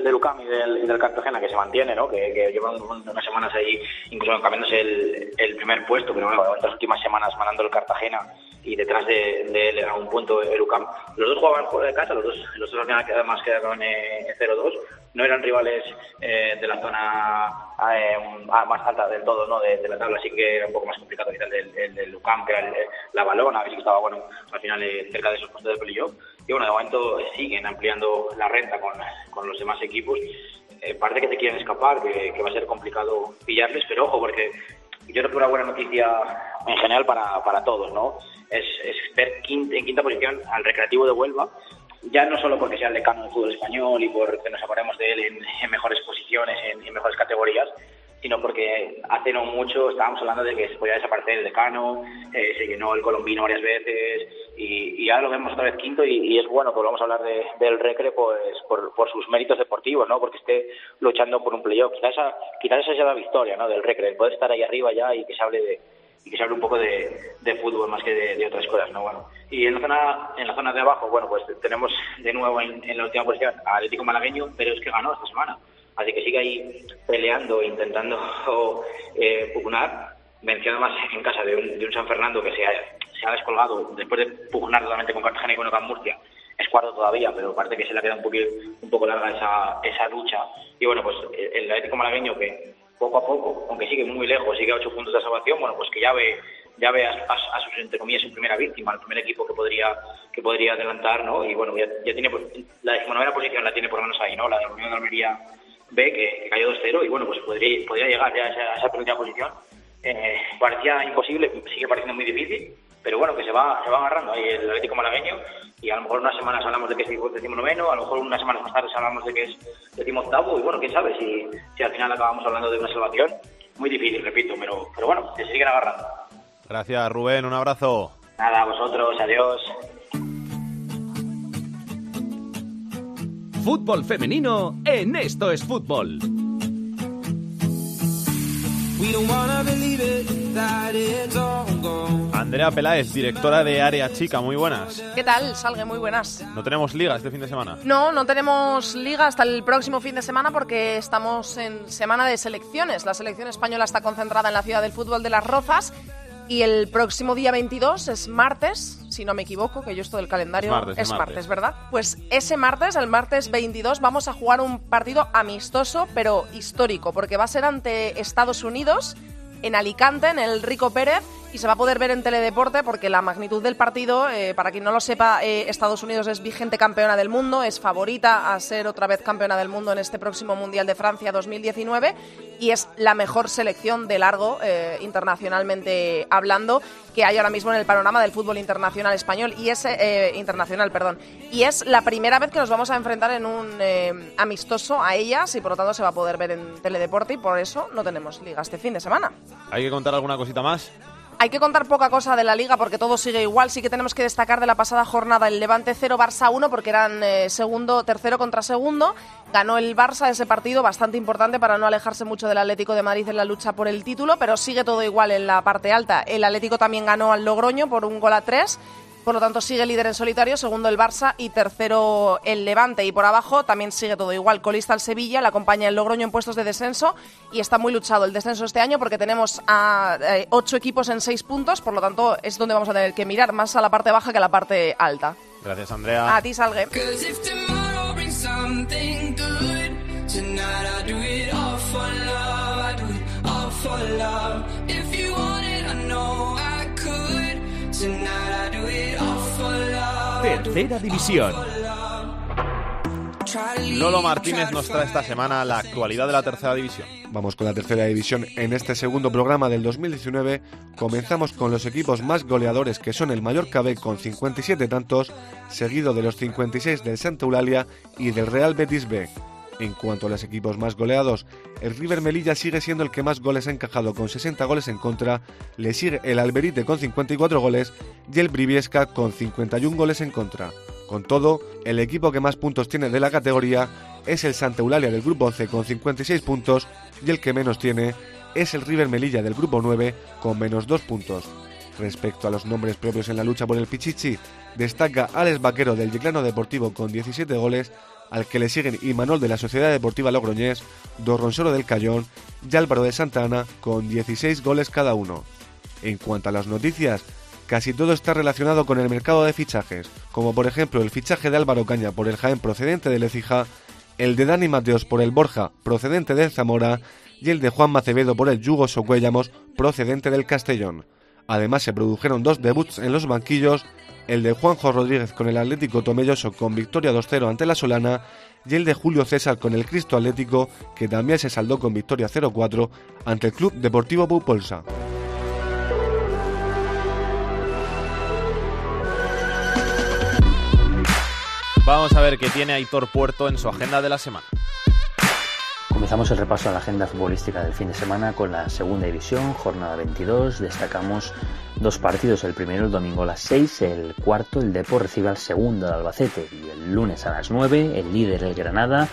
Speaker 25: del, UCAM y del, del Cartagena que se mantiene, ¿no? Que, que unas semanas ahí, incluso cambiándose el primer puesto, pero bueno, estas últimas semanas mandando el Cartagena y detrás de, de él a un punto el UCAM. Los dos jugaban fuera de casa, los dos, los dos además quedaron eh, 0-2. No eran rivales eh, de la zona eh, ah, más alta del todo, ¿no? De, de la tabla, así que era un poco más complicado quizás el del, el del UCAM, que era el- la balona, que estaba, bueno, al final eh, cerca de esos puestos de playoff. Y bueno, de momento eh, siguen ampliando la renta con, con los demás equipos. Eh, parece que te quieren escapar, que, que va a ser complicado pillarles, pero ojo, porque yo creo que una buena noticia en general para, para todos, ¿no? Es, es ver quin- en quinta posición al Recreativo de Huelva, ya no solo porque sea el decano del fútbol español y porque nos acordemos de él en, en mejores posiciones, en, en mejores categorías, sino porque hace no mucho estábamos hablando de que se podía desaparecer el decano, eh, se llenó el colombino varias veces y, y ahora lo vemos otra vez quinto y, y es bueno que volvamos a hablar de- del Recre pues por, por sus méritos deportivos, ¿no? Porque esté luchando por un playoff. Quizás esa, quizás esa sea la victoria, ¿no? Del Recre, el poder estar ahí arriba ya y que se hable de y que se hable un poco de, de fútbol más que de, de otras cosas, ¿no? Bueno, y en la zona en la zona de abajo, bueno, pues tenemos de nuevo en, en la última posición a Atlético Malagueño, pero es que ganó esta semana. Así que sigue ahí peleando, intentando eh, pugnar. Venció además en casa de un, de un San Fernando que se ha, se ha descolgado después de pugnar totalmente con Cartagena y con Ocam Murcia. Es cuarto todavía, pero parece que se le ha quedado un, poquito, un poco larga esa, esa lucha. Y bueno, pues el Atlético Malagueño que poco a poco, aunque sigue muy lejos, sigue a ocho puntos de salvación, bueno, pues que ya ve ya ve a, a- a sus, entre comillas, su primera víctima, el primer equipo que podría que podría adelantar, ¿no? Y bueno, ya, tiene, pues, la decimonovena posición la tiene por lo menos ahí, ¿no? La de Unión de Almería B, que, cayó 2-0, y bueno, pues podría, podría llegar ya a esa, a esa primera posición. Eh, parecía imposible, sigue pareciendo muy difícil, pero bueno, que se va, se va agarrando ahí el Atlético Malagueño, y a lo mejor unas semanas hablamos de que es decimonoveno, a lo mejor unas semanas más tarde hablamos de que es decimoctavo, y bueno, quién sabe si, si al final acabamos hablando de una salvación. Muy difícil, repito, pero, pero bueno, que se siguen agarrando.
Speaker 1: Gracias, Rubén. Un abrazo.
Speaker 25: Nada, a vosotros, adiós.
Speaker 22: Fútbol femenino en Esto es Fútbol.
Speaker 1: Andrea Peláez, directora de Área Chica. Muy buenas.
Speaker 26: ¿Qué tal? Salgue, muy buenas.
Speaker 1: No tenemos liga este fin de semana.
Speaker 26: No, no tenemos liga hasta el próximo fin de semana porque estamos en semana de selecciones. La selección española está concentrada en la ciudad del fútbol de Las Rozas y el próximo día 22 es martes, si no me equivoco, que yo esto del calendario
Speaker 1: Es martes, es
Speaker 26: es
Speaker 1: martes.
Speaker 26: martes, ¿verdad? Pues ese martes, el martes 22, vamos a jugar un partido amistoso pero histórico porque va a ser ante Estados Unidos en Alicante, en el Rico Pérez, y se va a poder ver en Teledeporte porque la magnitud del partido, eh, para quien no lo sepa, eh, Estados Unidos es vigente campeona del mundo, es favorita a ser otra vez campeona del mundo en este próximo Mundial de Francia 2019 y es la mejor selección de largo, eh, internacionalmente hablando, que hay ahora mismo en el panorama del fútbol internacional español y es internacional, perdón. Y es la primera vez que nos vamos a enfrentar en un amistoso a ellas y por lo tanto se va a poder ver en Teledeporte y por eso no tenemos liga este fin de semana.
Speaker 1: ¿Hay que contar alguna cosita más?
Speaker 26: Hay que contar poca cosa de la liga porque todo sigue igual. Sí que tenemos que destacar de la pasada jornada el Levante 0, Barça 1 porque eran eh, segundo, tercero contra segundo. Ganó el Barça ese partido bastante importante para no alejarse mucho del Atlético de Madrid en la lucha por el título, pero sigue todo igual en la parte alta. El Atlético también ganó al Logroño por un gol a tres. Por lo tanto, sigue líder en solitario, segundo el Barça y tercero el Levante. Y por abajo también sigue todo igual. Colista el Sevilla, la acompaña el Logroño en puestos de descenso y está muy luchado el descenso este año porque tenemos a eh, ocho equipos en seis puntos. Por lo tanto, es donde vamos a tener que mirar más a la parte baja que a la parte alta.
Speaker 1: Gracias, Andrea.
Speaker 26: A ti, Salgue.
Speaker 22: Tercera división.
Speaker 1: Lolo Martínez nos trae esta semana la actualidad de la tercera división.
Speaker 27: Vamos con la tercera división en este segundo programa del 2019. Comenzamos con los equipos más goleadores que son el Mallorca B con 57 tantos, seguido de los 56 del Santa Eulalia y del Real Betis B. En cuanto a los equipos más goleados, el River Melilla sigue siendo el que más goles ha encajado con 60 goles en contra, le sigue el Alberite con 54 goles y el Briviesca con 51 goles en contra. Con todo, el equipo que más puntos tiene de la categoría es el Santa Eulalia del grupo 11 con 56 puntos y el que menos tiene es el River Melilla del grupo 9 con menos 2 puntos. Respecto a los nombres propios en la lucha por el Pichichi, destaca Alex Vaquero del Yeclano Deportivo con 17 goles, al que le siguen Imanol de la Sociedad Deportiva Logroñés, Dorronsoro del Cayón y Álvaro de Santa Ana con 16 goles cada uno. En cuanto a las noticias, casi todo está relacionado con el mercado de fichajes, como por ejemplo el fichaje de Álvaro Caña por el Jaén procedente de Lecija, el de Dani Mateos por el Borja procedente del Zamora y el de Juan Macevedo por el Yugo Socuellamos procedente del Castellón. Además se produjeron dos debuts en los banquillos el de Juanjo Rodríguez con el Atlético Tomelloso con victoria 2-0 ante la Solana y el de Julio César con el Cristo Atlético que también se saldó con victoria 0-4 ante el Club Deportivo Bupolsa.
Speaker 1: Vamos a ver qué tiene Aitor Puerto en su agenda de la semana.
Speaker 28: Comenzamos el repaso a la agenda futbolística del fin de semana con la segunda división, jornada 22. Destacamos dos partidos, el primero el domingo a las 6, el cuarto el Depo recibe al segundo de Albacete y el lunes a las 9 el líder el Granada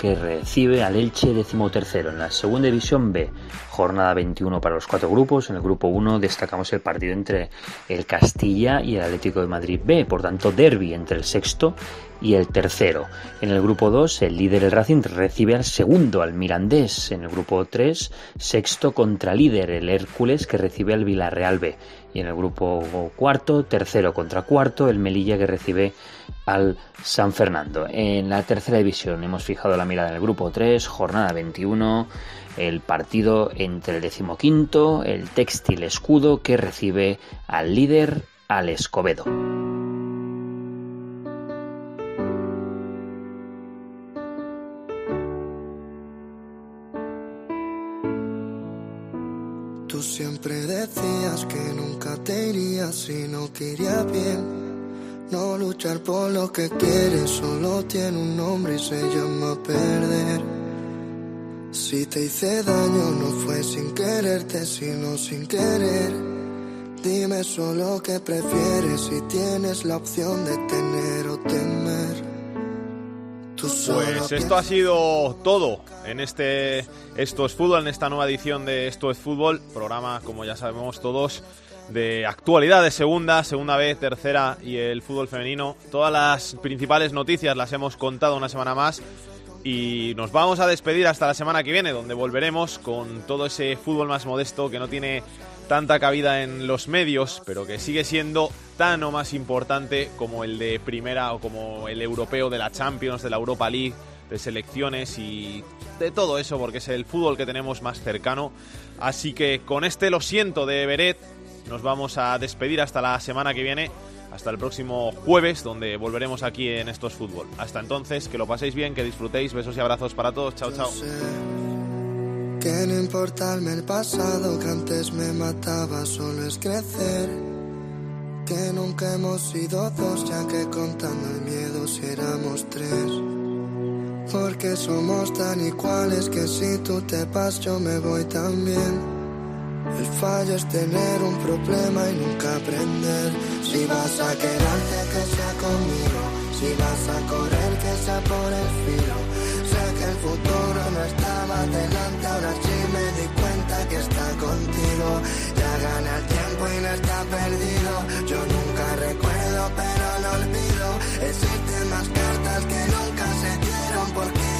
Speaker 28: que recibe al Elche decimotercero en la segunda división B. Jornada 21 para los cuatro grupos. En el grupo 1 destacamos el partido entre el Castilla y el Atlético de Madrid B, por tanto derby entre el sexto y el tercero. En el grupo 2, el líder el Racing recibe al segundo, al Mirandés. En el grupo 3, sexto contra líder el Hércules que recibe al Villarreal B. Y en el grupo cuarto, tercero contra cuarto, el Melilla que recibe al San Fernando. En la tercera división hemos fijado la mirada en el grupo 3, jornada 21, el partido entre el decimoquinto, el Textil Escudo que recibe al líder, al Escobedo.
Speaker 24: Si no quería bien. No luchar por lo que quieres solo tiene un nombre y se llama perder. Si te hice daño no fue sin quererte, sino sin querer. Dime solo qué prefieres si tienes la opción de tener o temer.
Speaker 1: Pues esto ha sido todo en este Esto es Fútbol, en esta nueva edición de Esto es Fútbol, programa, como ya sabemos todos, de actualidad de segunda, segunda B, tercera y el fútbol femenino. Todas las principales noticias las hemos contado una semana más y nos vamos a despedir hasta la semana que viene, donde volveremos con todo ese fútbol más modesto que no tiene tanta cabida en los medios, pero que sigue siendo tan o más importante como el de primera o como el europeo de la Champions, de la Europa League, de selecciones y de todo eso, porque es el fútbol que tenemos más cercano. Así que con este lo siento de Beret, nos vamos a despedir hasta la semana que viene, hasta el próximo jueves, donde volveremos aquí en Estos Fútbol. Hasta entonces, que lo paséis bien, que disfrutéis, besos y abrazos para todos, chao, chao.
Speaker 24: Que no importarme el pasado que antes me mataba, solo es crecer. Que nunca hemos sido dos, ya que contando el miedo si éramos tres. Porque somos tan iguales que si tú te vas yo me voy también. El fallo es tener un problema y nunca aprender. Si vas a quedarte que sea conmigo, si vas a correr que sea por el filo. Sé que el futuro no estaba delante, ahora sí me di cuenta que está contigo. Ya gana el tiempo y no está perdido. Yo nunca recuerdo, pero lo olvido. Existen más cartas que nunca se dieron porque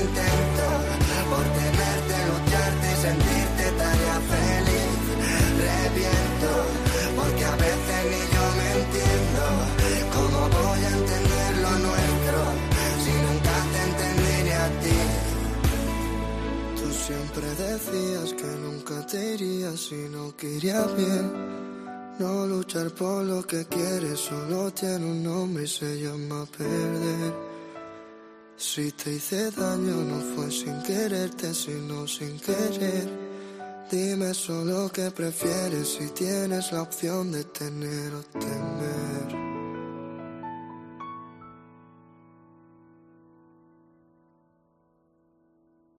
Speaker 24: intento, por tenerte, lucharte y sentirte tarea feliz. Reviento, porque a veces ni yo me entiendo. ¿Cómo voy a entender lo nuestro si nunca te entendí ni a ti? Tú siempre decías que nunca te irías si no querías bien. No luchar por lo que quieres solo tiene un nombre y se llama perder. Si te hice daño no fue sin quererte, sino sin querer. Dime solo qué prefieres si tienes la opción de tener o tener.